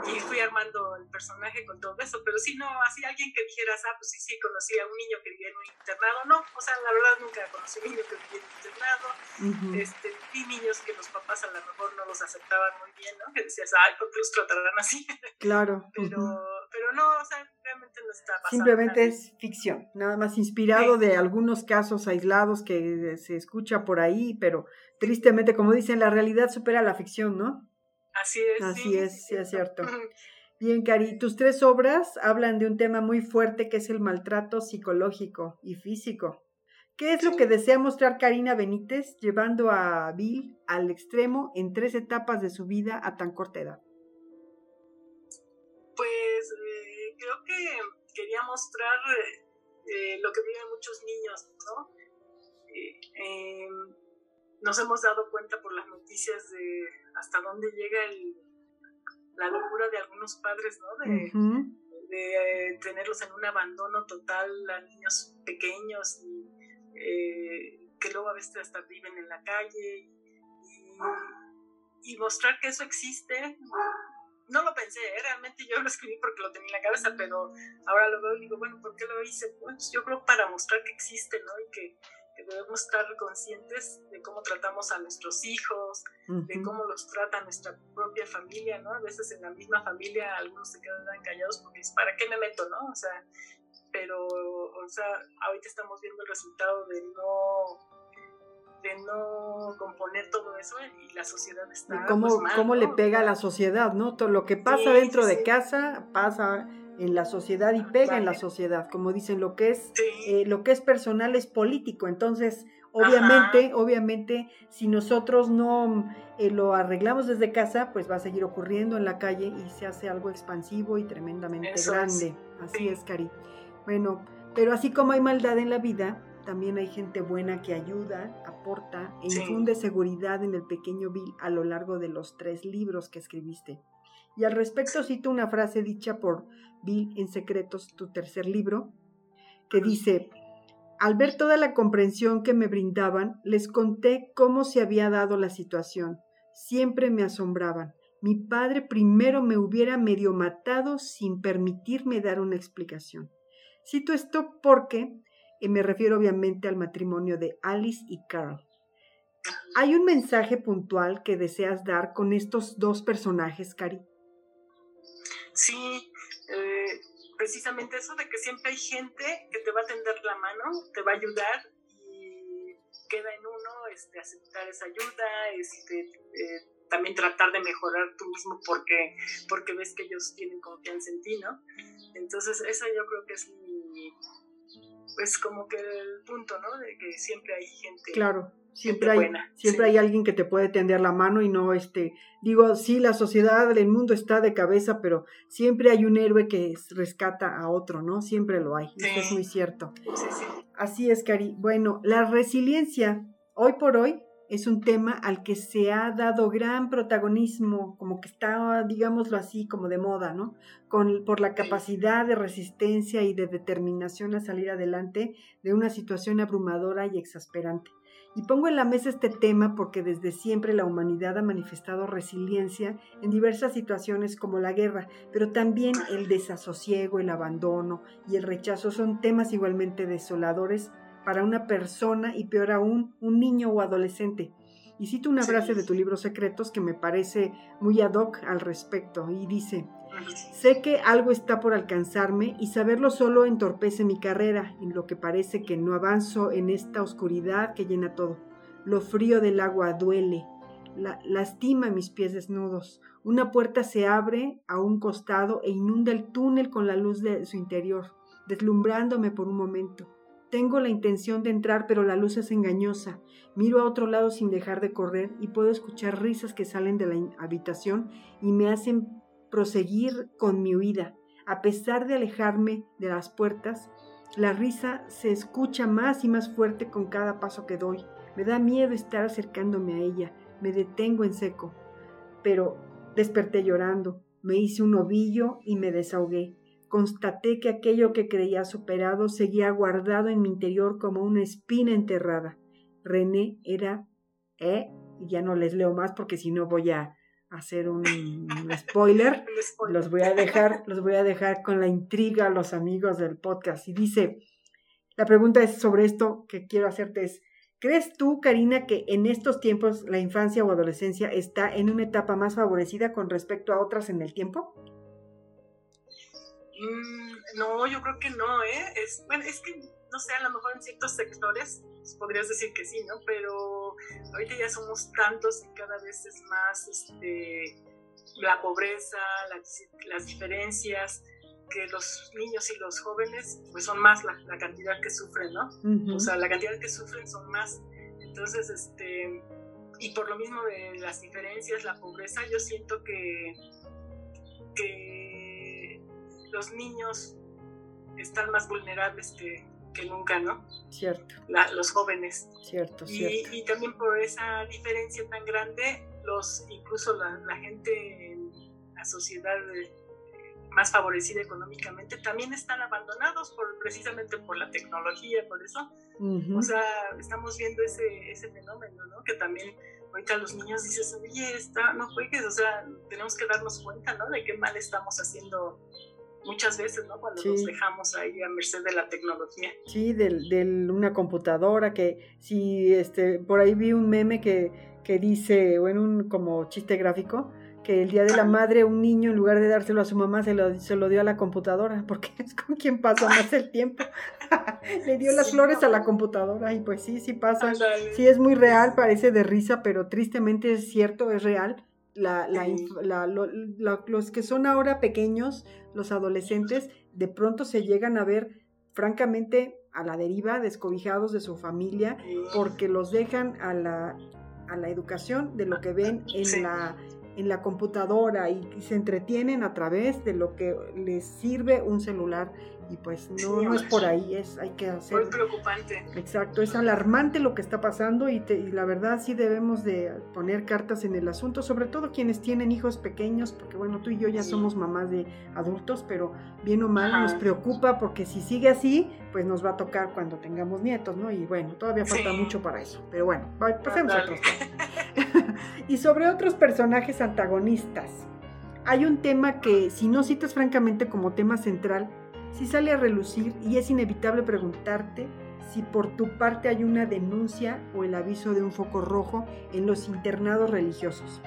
Speaker 2: y fui armando el personaje con todo eso, pero sí, no, así alguien que dijeras, ah, pues sí, sí, conocí a un niño que vivía en un internado, no, o sea, la verdad nunca conocí a un niño que vivía en un internado, este, vi niños que los papás a lo mejor no los aceptaban muy bien, ¿no? Que decías, ay, ¿por qué los tratarán así?
Speaker 1: Claro.
Speaker 2: pero, pero no, o sea, realmente no está basado
Speaker 1: Simplemente es ficción, nada más inspirado de algunos casos aislados que se escucha por ahí, pero tristemente, como dicen, la realidad supera la ficción, ¿no?
Speaker 2: Así es.
Speaker 1: Así es, sí es cierto. Bien, Cari, tus tres obras hablan de un tema muy fuerte que es el maltrato psicológico y físico. ¿Qué es lo que desea mostrar Karina Benítez llevando a Bill al extremo en tres etapas de su vida a tan corta edad?
Speaker 2: Creo que quería mostrar eh, lo que viven muchos niños, ¿no? Eh, em, nos hemos dado cuenta por las noticias de hasta dónde llega el, la locura de algunos padres, ¿no? De, de tenerlos en un abandono total a niños pequeños y eh, que luego a veces hasta viven en la calle y, mostrar que eso existe. No lo pensé, ¿eh? realmente yo lo escribí porque lo tenía en la cabeza, pero ahora lo veo y digo, bueno, ¿por qué lo hice? Pues yo creo para mostrar que existe, ¿no? Y que, debemos estar conscientes de cómo tratamos a nuestros hijos, de cómo los trata nuestra propia familia, ¿no? A veces en la misma familia algunos se quedan callados porque es, ¿para qué me meto, no? O sea, pero, o sea, ahorita estamos viendo el resultado de no de no componer todo eso y la sociedad está
Speaker 1: cómo,
Speaker 2: pues,
Speaker 1: cómo le pega a la sociedad, ¿no? Todo lo que pasa dentro de casa pasa en la sociedad y pega en la sociedad, como dicen, lo que es eh, lo que es personal es político, entonces obviamente, obviamente si nosotros no eh, lo arreglamos desde casa, pues va a seguir ocurriendo en la calle y se hace algo expansivo y tremendamente grande. Así es, Cari. Bueno, pero así como hay maldad en la vida, también hay gente buena que ayuda, aporta e infunde seguridad en el pequeño Bill a lo largo de los tres libros que escribiste. Y al respecto cito una frase dicha por Bill en Secretos, tu tercer libro, que dice, al ver toda la comprensión que me brindaban, les conté cómo se había dado la situación. Siempre me asombraban. Mi padre primero me hubiera medio matado sin permitirme dar una explicación. Cito esto porque eh, me refiero obviamente al matrimonio de Alice y Carl. ¿Hay un mensaje puntual que deseas dar con estos dos personajes, Cari?
Speaker 2: Sí, eh, precisamente eso de que siempre hay gente que te va a tender la mano, te va a ayudar y queda en uno este, aceptar esa ayuda, este, eh, también tratar de mejorar tú mismo porque, porque ves que ellos tienen confianza en ti, ¿no? Entonces, esa yo creo que es mi, pues como que el punto, ¿no? De que siempre hay gente.
Speaker 1: Claro. Siempre hay, siempre hay alguien que te puede tender la mano y no, este, digo, sí, la sociedad, el mundo está de cabeza, pero siempre hay un héroe que rescata a otro, ¿no? Siempre lo hay. Eso es muy cierto. Así es, Cari. Bueno, la resiliencia, hoy por hoy, es un tema al que se ha dado gran protagonismo, como que está, digámoslo así, como de moda, ¿no? Con, por la capacidad de resistencia y de determinación a salir adelante de una situación abrumadora y exasperante. Y pongo en la mesa este tema porque desde siempre la humanidad ha manifestado resiliencia en diversas situaciones como la guerra, pero también el desasosiego, el abandono y el rechazo son temas igualmente desoladores para una persona y peor aún, un niño o adolescente. Y cito una frase de tu libro Secretos que me parece muy ad hoc al respecto y dice, sé que algo está por alcanzarme y saberlo solo entorpece mi carrera, en lo que parece que no avanzo en esta oscuridad que llena todo. Lo frío del agua duele, lastima mis pies desnudos. Una puerta se abre a un costado e inunda el túnel con la luz de su interior, deslumbrándome por un momento. Tengo la intención de entrar, pero la luz es engañosa. Miro a otro lado sin dejar de correr y puedo escuchar risas que salen de la habitación y me hacen proseguir con mi huida. A pesar de alejarme de las puertas, la risa se escucha más y más fuerte con cada paso que doy. Me da miedo estar acercándome a ella. Me detengo en seco. Pero desperté llorando. Me hice un ovillo y me desahogué. Constaté que aquello que creía superado seguía guardado en mi interior como una espina enterrada. René era, ¿eh? Y ya no les leo más porque si no voy a hacer un, spoiler. Los voy a dejar, los voy a dejar con la intriga a los amigos del podcast. Y dice, la pregunta es sobre esto que quiero hacerte es, ¿crees tú, Karina, que en estos tiempos la infancia o adolescencia está en una etapa más favorecida con respecto a otras en el tiempo?
Speaker 2: Mm, no, yo creo que no, ¿eh? Es, bueno, es que, no sé, a lo mejor en ciertos sectores podrías decir que sí, ¿no? Pero ahorita ya somos tantos y cada vez es más este, la pobreza, las diferencias, que los niños y los jóvenes, pues son más la, cantidad que sufren, ¿no? O sea, la cantidad que sufren son más. Entonces, este, y por lo mismo de las diferencias, la pobreza, yo siento que, que los niños están más vulnerables que, que nunca, ¿no?
Speaker 1: Cierto.
Speaker 2: los jóvenes.
Speaker 1: Cierto,
Speaker 2: y,
Speaker 1: cierto.
Speaker 2: Y también por esa diferencia tan grande, los, incluso la, la gente en la sociedad más favorecida económicamente también están abandonados por precisamente por la tecnología, por eso. O sea, estamos viendo ese, ese fenómeno, ¿no? Que también ahorita los niños dices, oye, está, no juegues, o sea, tenemos que darnos cuenta, ¿no? De qué mal estamos haciendo muchas veces, ¿no? Cuando nos dejamos ahí a merced de la tecnología.
Speaker 1: Sí, de, una computadora que si este por ahí vi un meme que, que dice, o en un como chiste gráfico, que el día de la madre un niño en lugar de dárselo a su mamá se lo, se lo dio a la computadora, porque es con quien pasa más el tiempo. Le dio las flores a la computadora y pues sí, sí pasa. Sí es muy real, parece de risa, pero tristemente es cierto, es real la, la, los que son ahora pequeños, los adolescentes, de pronto se llegan a ver francamente a la deriva, descobijados de su familia, porque los dejan a la, a la educación de lo que ven en la en la computadora y, se entretienen a través de lo que les sirve un celular y pues no, no es por ahí, es hay que hacer.
Speaker 2: Muy preocupante.
Speaker 1: Exacto, es alarmante lo que está pasando y, la verdad sí debemos de poner cartas en el asunto, sobre todo quienes tienen hijos pequeños, porque bueno, tú y yo ya somos mamás de adultos, pero bien o mal nos preocupa porque si sigue así, pues nos va a tocar cuando tengamos nietos, ¿no? Y bueno, todavía falta mucho para eso, pero bueno, pasemos a otros y sobre otros personajes antagonistas. Hay un tema que, si no citas francamente como tema central, si sale a relucir y es inevitable preguntarte si por tu parte hay una denuncia o el aviso de un foco rojo en los internados religiosos.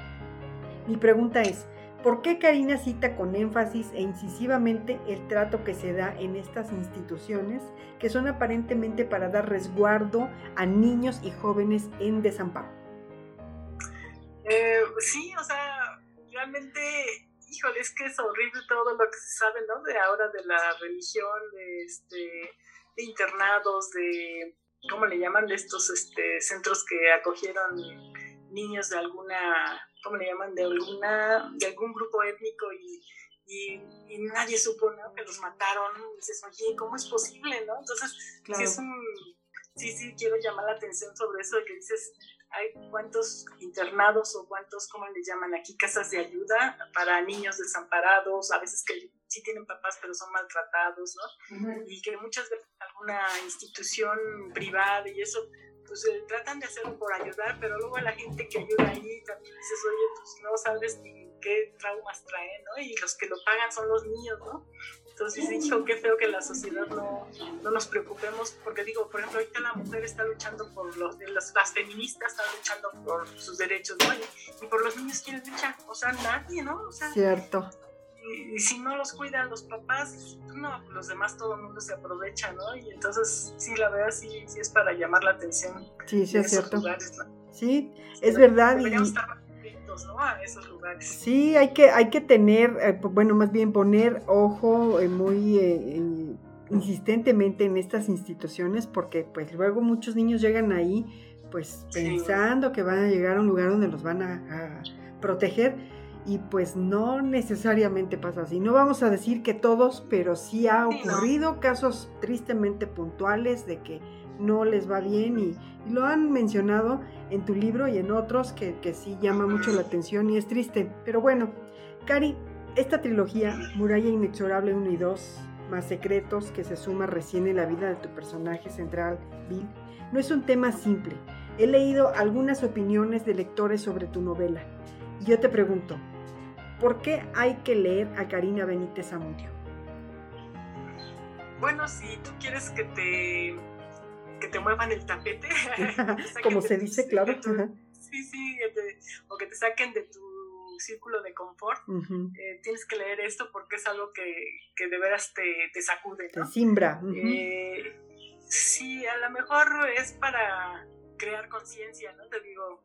Speaker 1: Mi pregunta es, ¿por qué Karina cita con énfasis e incisivamente el trato que se da en estas instituciones que son aparentemente para dar resguardo a niños y jóvenes en desamparo?
Speaker 2: Eh, sí, o sea, realmente híjole, es que es horrible todo lo que se sabe, ¿no? De ahora de la religión, de, este, de internados, de, ¿cómo le llaman? De estos este, centros que acogieron niños de alguna, ¿cómo le llaman? De alguna, de algún grupo étnico y, y, nadie supo, ¿no? Que los mataron. Y dices, oye, ¿cómo es posible, no? Entonces, sí es un, sí, sí, quiero llamar la atención sobre eso de que dices, hay cuántos internados o cuántos, ¿cómo le llaman aquí? Casas de ayuda para niños desamparados, a veces que sí tienen papás pero son maltratados, ¿no? Y que muchas veces alguna institución privada y eso, pues eh, tratan de hacerlo por ayudar, pero luego la gente que ayuda ahí también dices, oye, pues no sabes ni qué traumas traen, ¿no? Y los que lo pagan son los niños, ¿no? Entonces dicho, qué feo que la sociedad no, no, nos preocupemos, porque digo, por ejemplo, ahorita la mujer está luchando por los, las, feministas están luchando por sus derechos, ¿no? Y, por los niños quieren luchar, o sea, nadie, ¿no? O sea,
Speaker 1: Cierto.
Speaker 2: Y, si no los cuidan los papás, no, los demás todo el mundo se aprovecha, ¿no? Y entonces, sí, la verdad sí, sí es para llamar la atención.
Speaker 1: Sí, sí, es cierto. Sí, es verdad. Y
Speaker 2: a esos lugares.
Speaker 1: Sí, hay que, hay que tener, eh, bueno, más bien poner ojo eh, muy eh, insistentemente en estas instituciones porque pues luego muchos niños llegan ahí pues pensando que van a llegar a un lugar donde los van a, proteger y pues no necesariamente pasa así. No vamos a decir que todos, pero sí ha ocurrido casos tristemente puntuales de que no les va bien y, lo han mencionado en tu libro y en otros que, que sí llama mucho la atención y es triste. Pero bueno, Cari, esta trilogía, Muralla Inexorable 1 y 2, más secretos que se suma recién en la vida de tu personaje central, Bill, no es un tema simple. He leído algunas opiniones de lectores sobre tu novela. Y yo te pregunto, ¿por qué hay que leer a Karina Benítez Amudio?
Speaker 2: Bueno, si tú quieres que te que te muevan el tapete.
Speaker 1: Como se dice, claro.
Speaker 2: sí, sí, o que te saquen de tu círculo de confort, eh, tienes que leer esto porque es algo que, que de veras te, te sacude.
Speaker 1: Te simbra.
Speaker 2: Eh, sí, a lo mejor es para crear conciencia, ¿no? Te digo,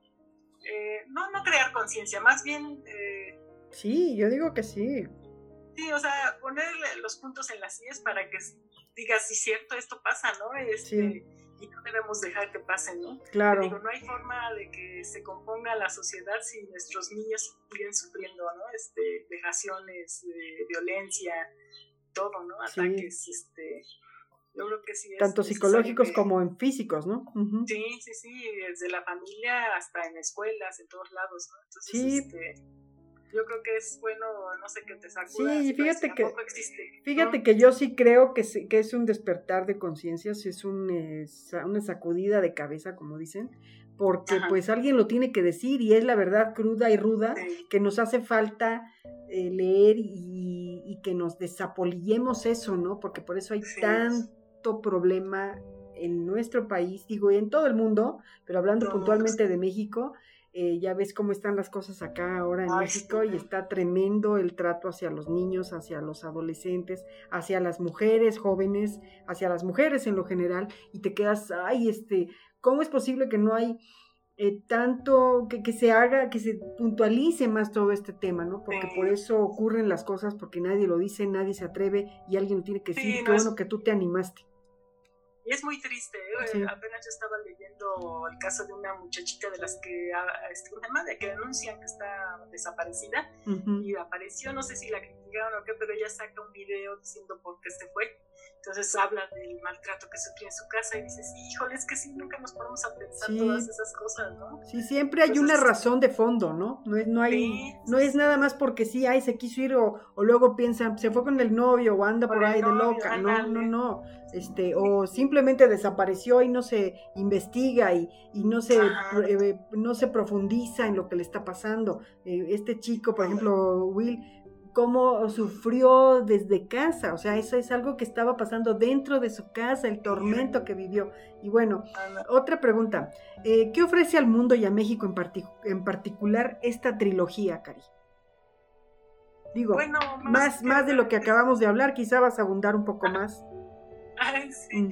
Speaker 2: eh, no, no crear conciencia, más bien...
Speaker 1: sí, yo digo que sí.
Speaker 2: Sí, o sea, ponerle los puntos en las sillas para que digas, sí, cierto, esto pasa, ¿no? Este, y no debemos dejar que pase, ¿no?
Speaker 1: Claro.
Speaker 2: Digo, no hay forma de que se componga la sociedad si nuestros niños siguen sufriendo, ¿no? Este, vejaciones, violencia, todo, ¿no? Ataques, este, yo creo que sí es
Speaker 1: Tanto psicológicos como en físicos, ¿no?
Speaker 2: Sí, sí, sí, desde la familia hasta en escuelas, en todos lados, ¿no? Entonces,
Speaker 1: sí.
Speaker 2: este yo creo que es bueno, no sé, que te
Speaker 1: sacuda. Sí, fíjate que, fíjate que yo sí creo que, que es un despertar de conciencias, es un, una sacudida de cabeza, como dicen, porque pues alguien lo tiene que decir y es la verdad cruda y ruda que nos hace falta eh, leer y, que nos desapolillemos eso, ¿no? Porque por eso hay tanto problema en nuestro país, digo, y en todo el mundo, pero hablando puntualmente de México, eh, ya ves cómo están las cosas acá ahora en México y está tremendo el trato hacia los niños, hacia los adolescentes, hacia las mujeres jóvenes, hacia las mujeres en lo general y te quedas, ay, este, ¿cómo es posible que no hay eh, tanto, que, que, se haga, que se puntualice más todo este tema, ¿no? Porque por eso ocurren las cosas, porque nadie lo dice, nadie se atreve y alguien lo tiene que decir, qué bueno que tú te animaste.
Speaker 2: Y es muy triste, ¿eh? apenas yo estaba leyendo el caso de una muchachita de las que, ah, este, una madre que denuncian que está desaparecida y apareció, no sé si la criticaron o qué, pero ella saca un video diciendo por qué se fue entonces habla del maltrato que sufrió en su casa y dices, híjole, es que sí, nunca nos ponemos a pensar todas esas cosas, ¿no?
Speaker 1: Sí, siempre hay una razón de fondo, ¿no? No es, no hay, no es nada más porque sí, ay, se quiso ir o, luego piensan, se fue con el novio o anda por, ahí de loca. No, no, no. Este, o simplemente desapareció y no se investiga y, y no, se, eh, no se profundiza en lo que le está pasando. Eh, este chico, por ejemplo, Will, cómo sufrió desde casa, o sea, eso es algo que estaba pasando dentro de su casa, el tormento que vivió. Y bueno, otra pregunta, eh, ¿qué ofrece al mundo y a México en, en particular esta trilogía, Cari? Digo, más, más, de lo que acabamos de hablar, quizá vas a abundar un poco más.
Speaker 2: Ay, sí.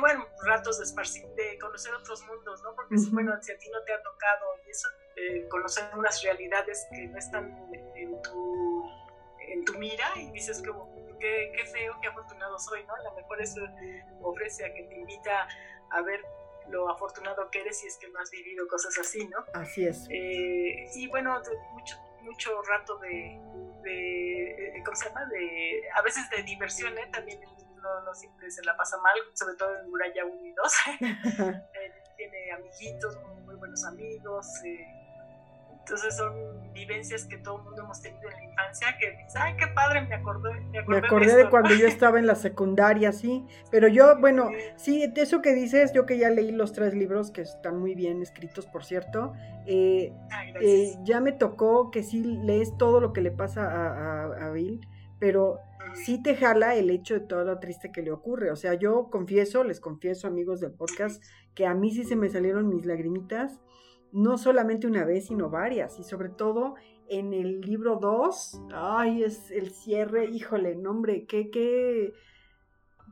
Speaker 2: bueno, ratos de, de conocer otros mundos, ¿no? Porque, bueno, si a ti no te ha tocado y eso, eh, conocer unas realidades que no están en tu en tu mira y dices como, qué, qué feo, qué afortunado soy, ¿no? A lo mejor eso ofrece a que te invita a ver lo afortunado que eres si es que no has vivido cosas así, ¿no?
Speaker 1: Así es.
Speaker 2: Eh, y bueno, mucho, mucho rato de, de, eh, ¿cómo se llama? De, a veces de diversión, ¿eh? También no, no siempre se la pasa mal, sobre todo en Muralla 1 y 2. tiene amiguitos, muy, buenos amigos, eh, entonces son vivencias que todo el mundo hemos tenido en la infancia que dices, ay, qué padre, me acordé. Me,
Speaker 1: acordé, de, cuando yo estaba en la secundaria, sí. Pero yo, bueno, sí. de eso que dices, yo que ya leí los tres libros, que están muy bien escritos, por cierto, eh, eh, ya me tocó que sí lees todo lo que le pasa a, a, Bill, pero sí te jala el hecho de todo lo triste que le ocurre. O sea, yo confieso, les confieso, amigos del podcast, que a mí sí se me salieron mis lagrimitas no solamente una vez, sino varias, y sobre todo en el libro 2, ay, es el cierre, híjole, nombre, qué, qué,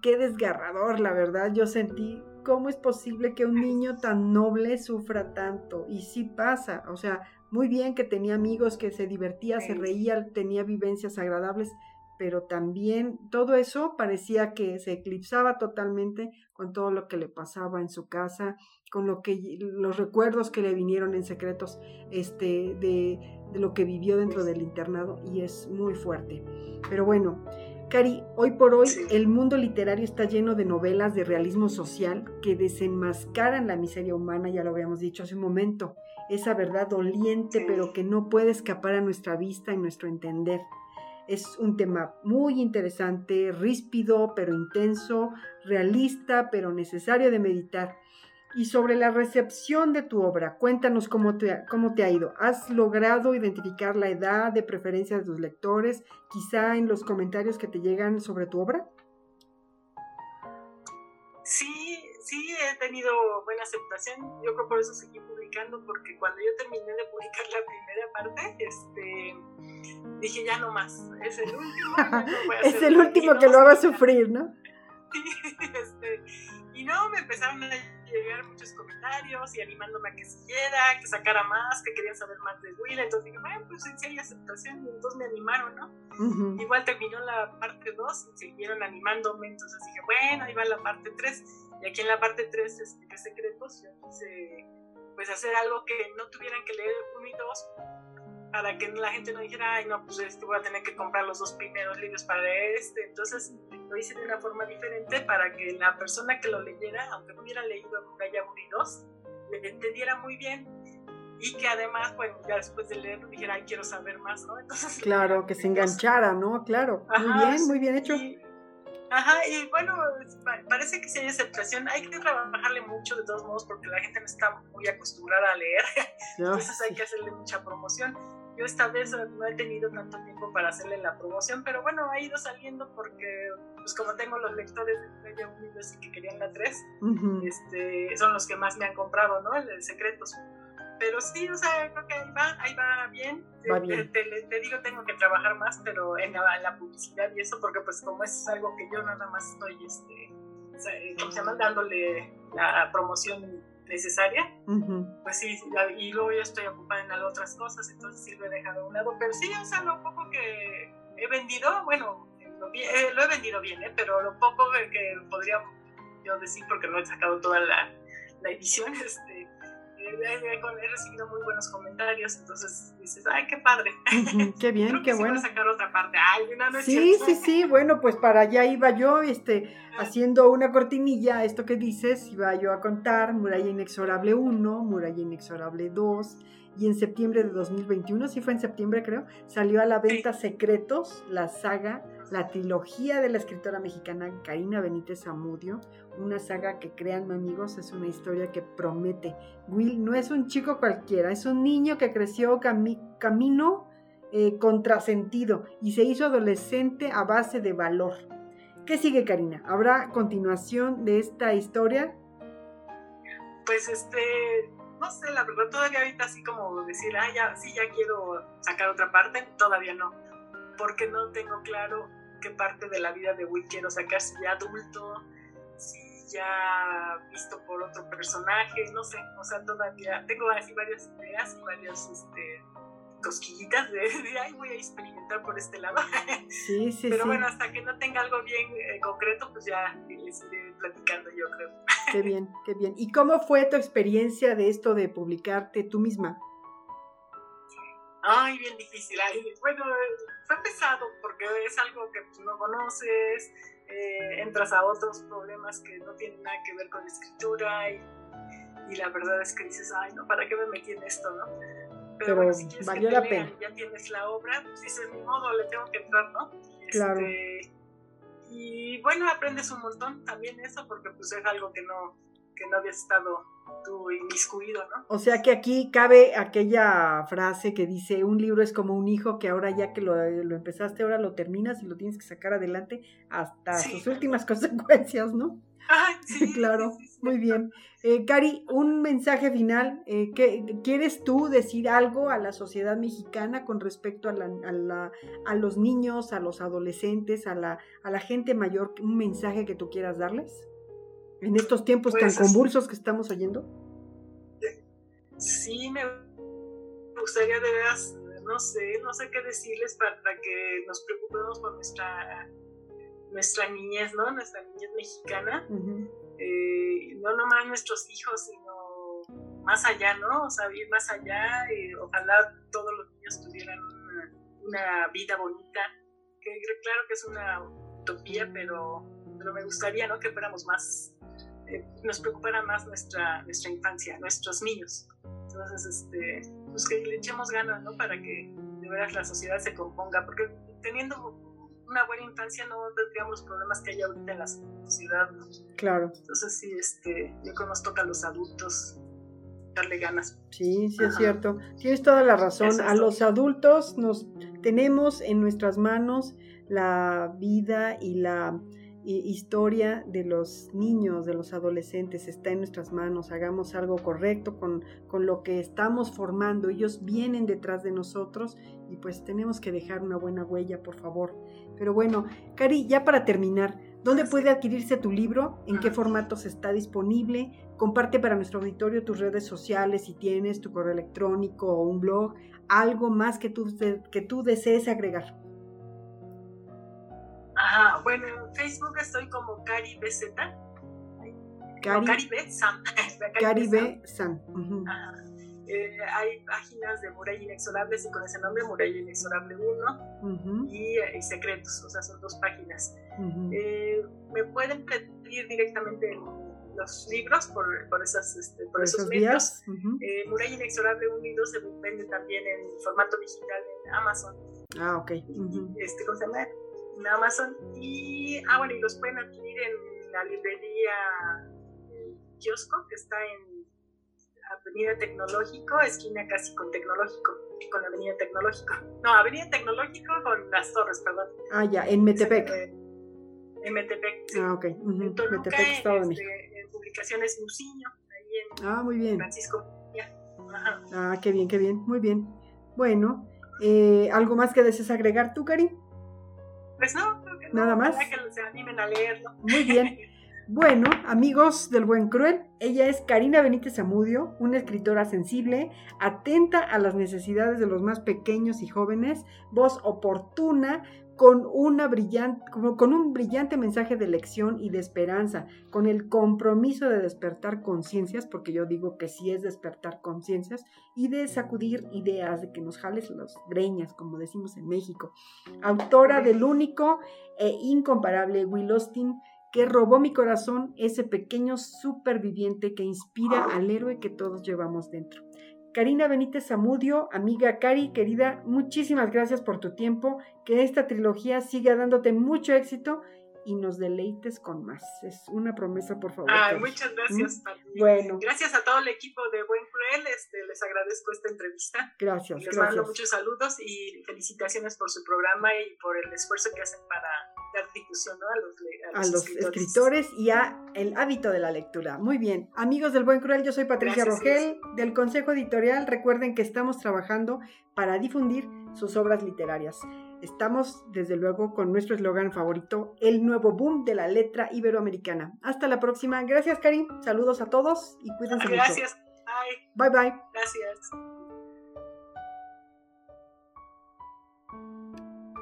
Speaker 1: qué desgarrador, la verdad, yo sentí, ¿cómo es posible que un niño tan noble sufra tanto? Y sí pasa, o sea, muy bien que tenía amigos, que se divertía, se reía, tenía vivencias agradables, pero también todo eso parecía que se eclipsaba totalmente con todo lo que le pasaba en su casa, con lo que los recuerdos que le vinieron en secretos este de, de lo que vivió dentro del internado y es muy fuerte. Pero bueno, Cari, hoy por hoy el mundo literario está lleno de novelas de realismo social que desenmascaran la miseria humana, ya lo habíamos dicho hace un momento, esa verdad doliente pero que no puede escapar a nuestra vista y nuestro entender. Es un tema muy interesante, ríspido pero intenso, realista pero necesario de meditar. Y sobre la recepción de tu obra, cuéntanos cómo te, cómo te ha ido. ¿Has logrado identificar la edad de preferencia de tus lectores, quizá en los comentarios que te llegan sobre tu obra?
Speaker 2: Sí, sí, he tenido buena aceptación. Yo creo por eso seguí publicando porque cuando yo terminé de publicar la primera parte, este, dije ya no más, es el último.
Speaker 1: es el último que lo haga sufrir, ¿no?
Speaker 2: este, y no, me empezaron a llegar muchos comentarios y animándome a que siguiera, que sacara más, que querían saber más de Will. Entonces dije, bueno, pues en serio aceptación. Y entonces me animaron, ¿no? Igual terminó la parte 2 y siguieron animándome. Entonces dije, bueno, ahí va la parte 3. Y aquí en la parte 3, este, secretos, yo quise pues hacer algo que no tuvieran que leer 1 y 2 para que la gente no dijera, ay, no, pues este, voy a tener que comprar los dos primeros libros para este. Entonces lo hice de una forma diferente para que la persona que lo leyera, aunque no hubiera leído 1 y 2, le entendiera muy bien y que además, bueno, ya después de leerlo dijera, ay, quiero saber más, ¿no?
Speaker 1: Entonces, claro, que se enganchara, ¿no? Claro, muy bien, muy bien hecho.
Speaker 2: ajá, y bueno, parece que si hay aceptación, hay que trabajarle mucho de todos modos porque la gente no está muy acostumbrada a leer, entonces hay que hacerle mucha promoción yo esta vez no he tenido tanto tiempo para hacerle la promoción, pero bueno, ha ido saliendo porque, pues como tengo los lectores de Media Unidos y que querían la 3, este, son los que más me han comprado, ¿no? El de Secretos. Pero sí, o sea, creo que ahí va, ahí va bien. Te, digo, tengo que trabajar más, pero en la, publicidad y eso, porque pues como es algo que yo nada más estoy, este, ¿cómo se llama? Dándole la promoción necesaria, pues sí, y luego yo estoy ocupada en otras cosas, entonces sí lo he dejado a un lado, pero sí, o sea, lo poco que he vendido, bueno, lo, eh, lo he vendido bien, ¿eh? pero lo poco que podría yo decir, porque no he sacado toda la, la edición, este, he, recibido muy buenos comentarios, entonces dices, ay, qué padre.
Speaker 1: qué bien, qué bueno.
Speaker 2: sacar otra parte. Ay, no,
Speaker 1: sí, sí, sí, bueno, pues para allá iba yo, este, haciendo una cortinilla, esto que dices, iba yo a contar Muralla Inexorable 1, Muralla Inexorable 2, y en septiembre de 2021, sí fue en septiembre creo, salió a la venta Secretos, la saga, la trilogía de la escritora mexicana Karina Benítez Amudio, una saga que créanme amigos es una historia que promete. Will no es un chico cualquiera, es un niño que creció camino eh, contrasentido y se hizo adolescente a base de valor. ¿Qué sigue Karina? ¿Habrá continuación de esta historia?
Speaker 2: Pues este, no sé, la verdad todavía ahorita así como decir, ah, ya, sí, ya quiero sacar otra parte, todavía no, porque no tengo claro qué parte de la vida de Will quiero sacar, si ya adulto, si ya visto por otro personaje, no sé, o sea, todavía tengo así varias ideas y varias este, cosquillitas de, ay, voy a experimentar por este lado.
Speaker 1: Sí, sí,
Speaker 2: Pero bueno, hasta que no tenga algo bien eh, concreto, pues ya les iré platicando, yo creo.
Speaker 1: Qué bien, qué bien. ¿Y cómo fue tu experiencia de esto de publicarte tú misma?
Speaker 2: Ay, bien difícil. bueno, fue pesado porque es algo que tú no conoces, eh, entras a otros problemas que no tienen nada que ver con la escritura y, y, la verdad es que dices, ay, no, ¿para qué me metí en esto, no? Pero, bueno, si quieres valió que te la pena. Ya tienes la obra, pues dices, ni modo, le tengo que entrar, ¿no?
Speaker 1: Claro.
Speaker 2: Este, y bueno, aprendes un montón también eso porque pues es algo que no, que no habías estado inmiscuido, ¿no?
Speaker 1: O sea que aquí cabe aquella frase que dice, un libro es como un hijo que ahora ya que lo, lo empezaste, ahora lo terminas y lo tienes que sacar adelante hasta sus últimas consecuencias, ¿no?
Speaker 2: sí,
Speaker 1: claro, muy bien. Eh, Cari, un mensaje final. Eh, ¿Quieres tú decir algo a la sociedad mexicana con respecto a, la, a, los niños, a los adolescentes, a la, a la gente mayor? ¿Un mensaje que tú quieras darles? En estos tiempos tan pues, convulsos que estamos oyendo.
Speaker 2: Sí, me gustaría de veras, no sé, no sé qué decirles para que nos preocupemos por nuestra nuestra niñez, ¿no? Nuestra niñez mexicana. Eh, no nomás nuestros hijos, sino más allá, ¿no? O sea, ir más allá. y ojalá todos los niños tuvieran una, vida bonita. Que claro que es una utopía, pero, pero me gustaría, ¿no? Que fuéramos más, eh, nos preocupara más nuestra, nuestra infancia, nuestros niños. Entonces, este, pues que le echemos ganas, ¿no? Para que de veras la sociedad se componga, porque teniendo una buena infancia no tendríamos los problemas que hay ahorita en la sociedad.
Speaker 1: Claro.
Speaker 2: Entonces sí, este, yo creo que nos toca a los adultos darle ganas.
Speaker 1: Sí, sí es cierto. Tienes toda la razón. a los adultos nos tenemos en nuestras manos la vida y la historia de los niños, de los adolescentes, está en nuestras manos. Hagamos algo correcto con, con lo que estamos formando. Ellos vienen detrás de nosotros y pues tenemos que dejar una buena huella, por favor. Pero bueno, Cari, ya para terminar, ¿dónde puede adquirirse tu libro? ¿En qué formatos está disponible? Comparte para nuestro auditorio tus redes sociales si tienes tu correo electrónico o un blog, algo más que tú, que tú desees agregar.
Speaker 2: Ajá, bueno, en Facebook estoy como Cari BZ. Cari, Cari B Sam.
Speaker 1: Cari B Sam.
Speaker 2: Eh, hay páginas de Muralla Inexorables y con ese nombre Muralla Inexorable 1 eh, y, Secretos, o sea, son dos páginas. Eh, me pueden pedir directamente los libros por, por, esas, este, por, esos, medios. Muralla Inexorable 1 y 2 se vende también en formato digital en Amazon.
Speaker 1: Ah, ok.
Speaker 2: este, ¿Cómo se llama? En Amazon. Y, ah, bueno, y los pueden adquirir en la librería Kiosco, que está en Avenida Tecnológico, esquina casi con Tecnológico, con Avenida Tecnológico. No, Avenida Tecnológico con las torres, perdón.
Speaker 1: Ah, ya, en Metepec.
Speaker 2: en Metepec, sí.
Speaker 1: Ah, ok.
Speaker 2: En Toluca, Metepec, Estado de. Este, en publicaciones Musiño, ahí en
Speaker 1: ah, muy bien.
Speaker 2: Francisco.
Speaker 1: Ajá. Ah, qué bien, qué bien, muy bien. Bueno, eh, ¿algo más que desees agregar tú, Cari?
Speaker 2: Pues no, creo que no.
Speaker 1: Nada más.
Speaker 2: que se animen a leerlo.
Speaker 1: Muy bien. Bueno, amigos del buen cruel, ella es Karina Benítez Amudio, una escritora sensible, atenta a las necesidades de los más pequeños y jóvenes, voz oportuna, con, una brillante, con un brillante mensaje de lección y de esperanza, con el compromiso de despertar conciencias, porque yo digo que sí es despertar conciencias, y de sacudir ideas, de que nos jales las greñas, como decimos en México. Autora del único e incomparable Will Austin, que robó mi corazón ese pequeño superviviente que inspira al héroe que todos llevamos dentro. Karina Benítez Zamudio, amiga Cari, querida, muchísimas gracias por tu tiempo, que esta trilogía siga dándote mucho éxito y nos deleites con más. Es una promesa, por favor.
Speaker 2: muchas gracias.
Speaker 1: ¿Mm? Bueno.
Speaker 2: Gracias a todo el equipo de Buen Cruel. Este, les agradezco esta entrevista.
Speaker 1: Gracias.
Speaker 2: les
Speaker 1: mando
Speaker 2: muchos saludos y felicitaciones por su programa y por el esfuerzo que hacen para dar difusión a los,
Speaker 1: escritores. y a el hábito de la lectura. Muy bien. Amigos del Buen Cruel, yo soy Patricia Rogel del Consejo Editorial. Recuerden que estamos trabajando para difundir sus obras literarias. Estamos, desde luego, con nuestro eslogan favorito, el nuevo boom de la letra iberoamericana. Hasta la próxima. Gracias, Karim. Saludos a todos y cuídense
Speaker 2: mucho. Gracias.
Speaker 1: Bye bye.
Speaker 2: Gracias.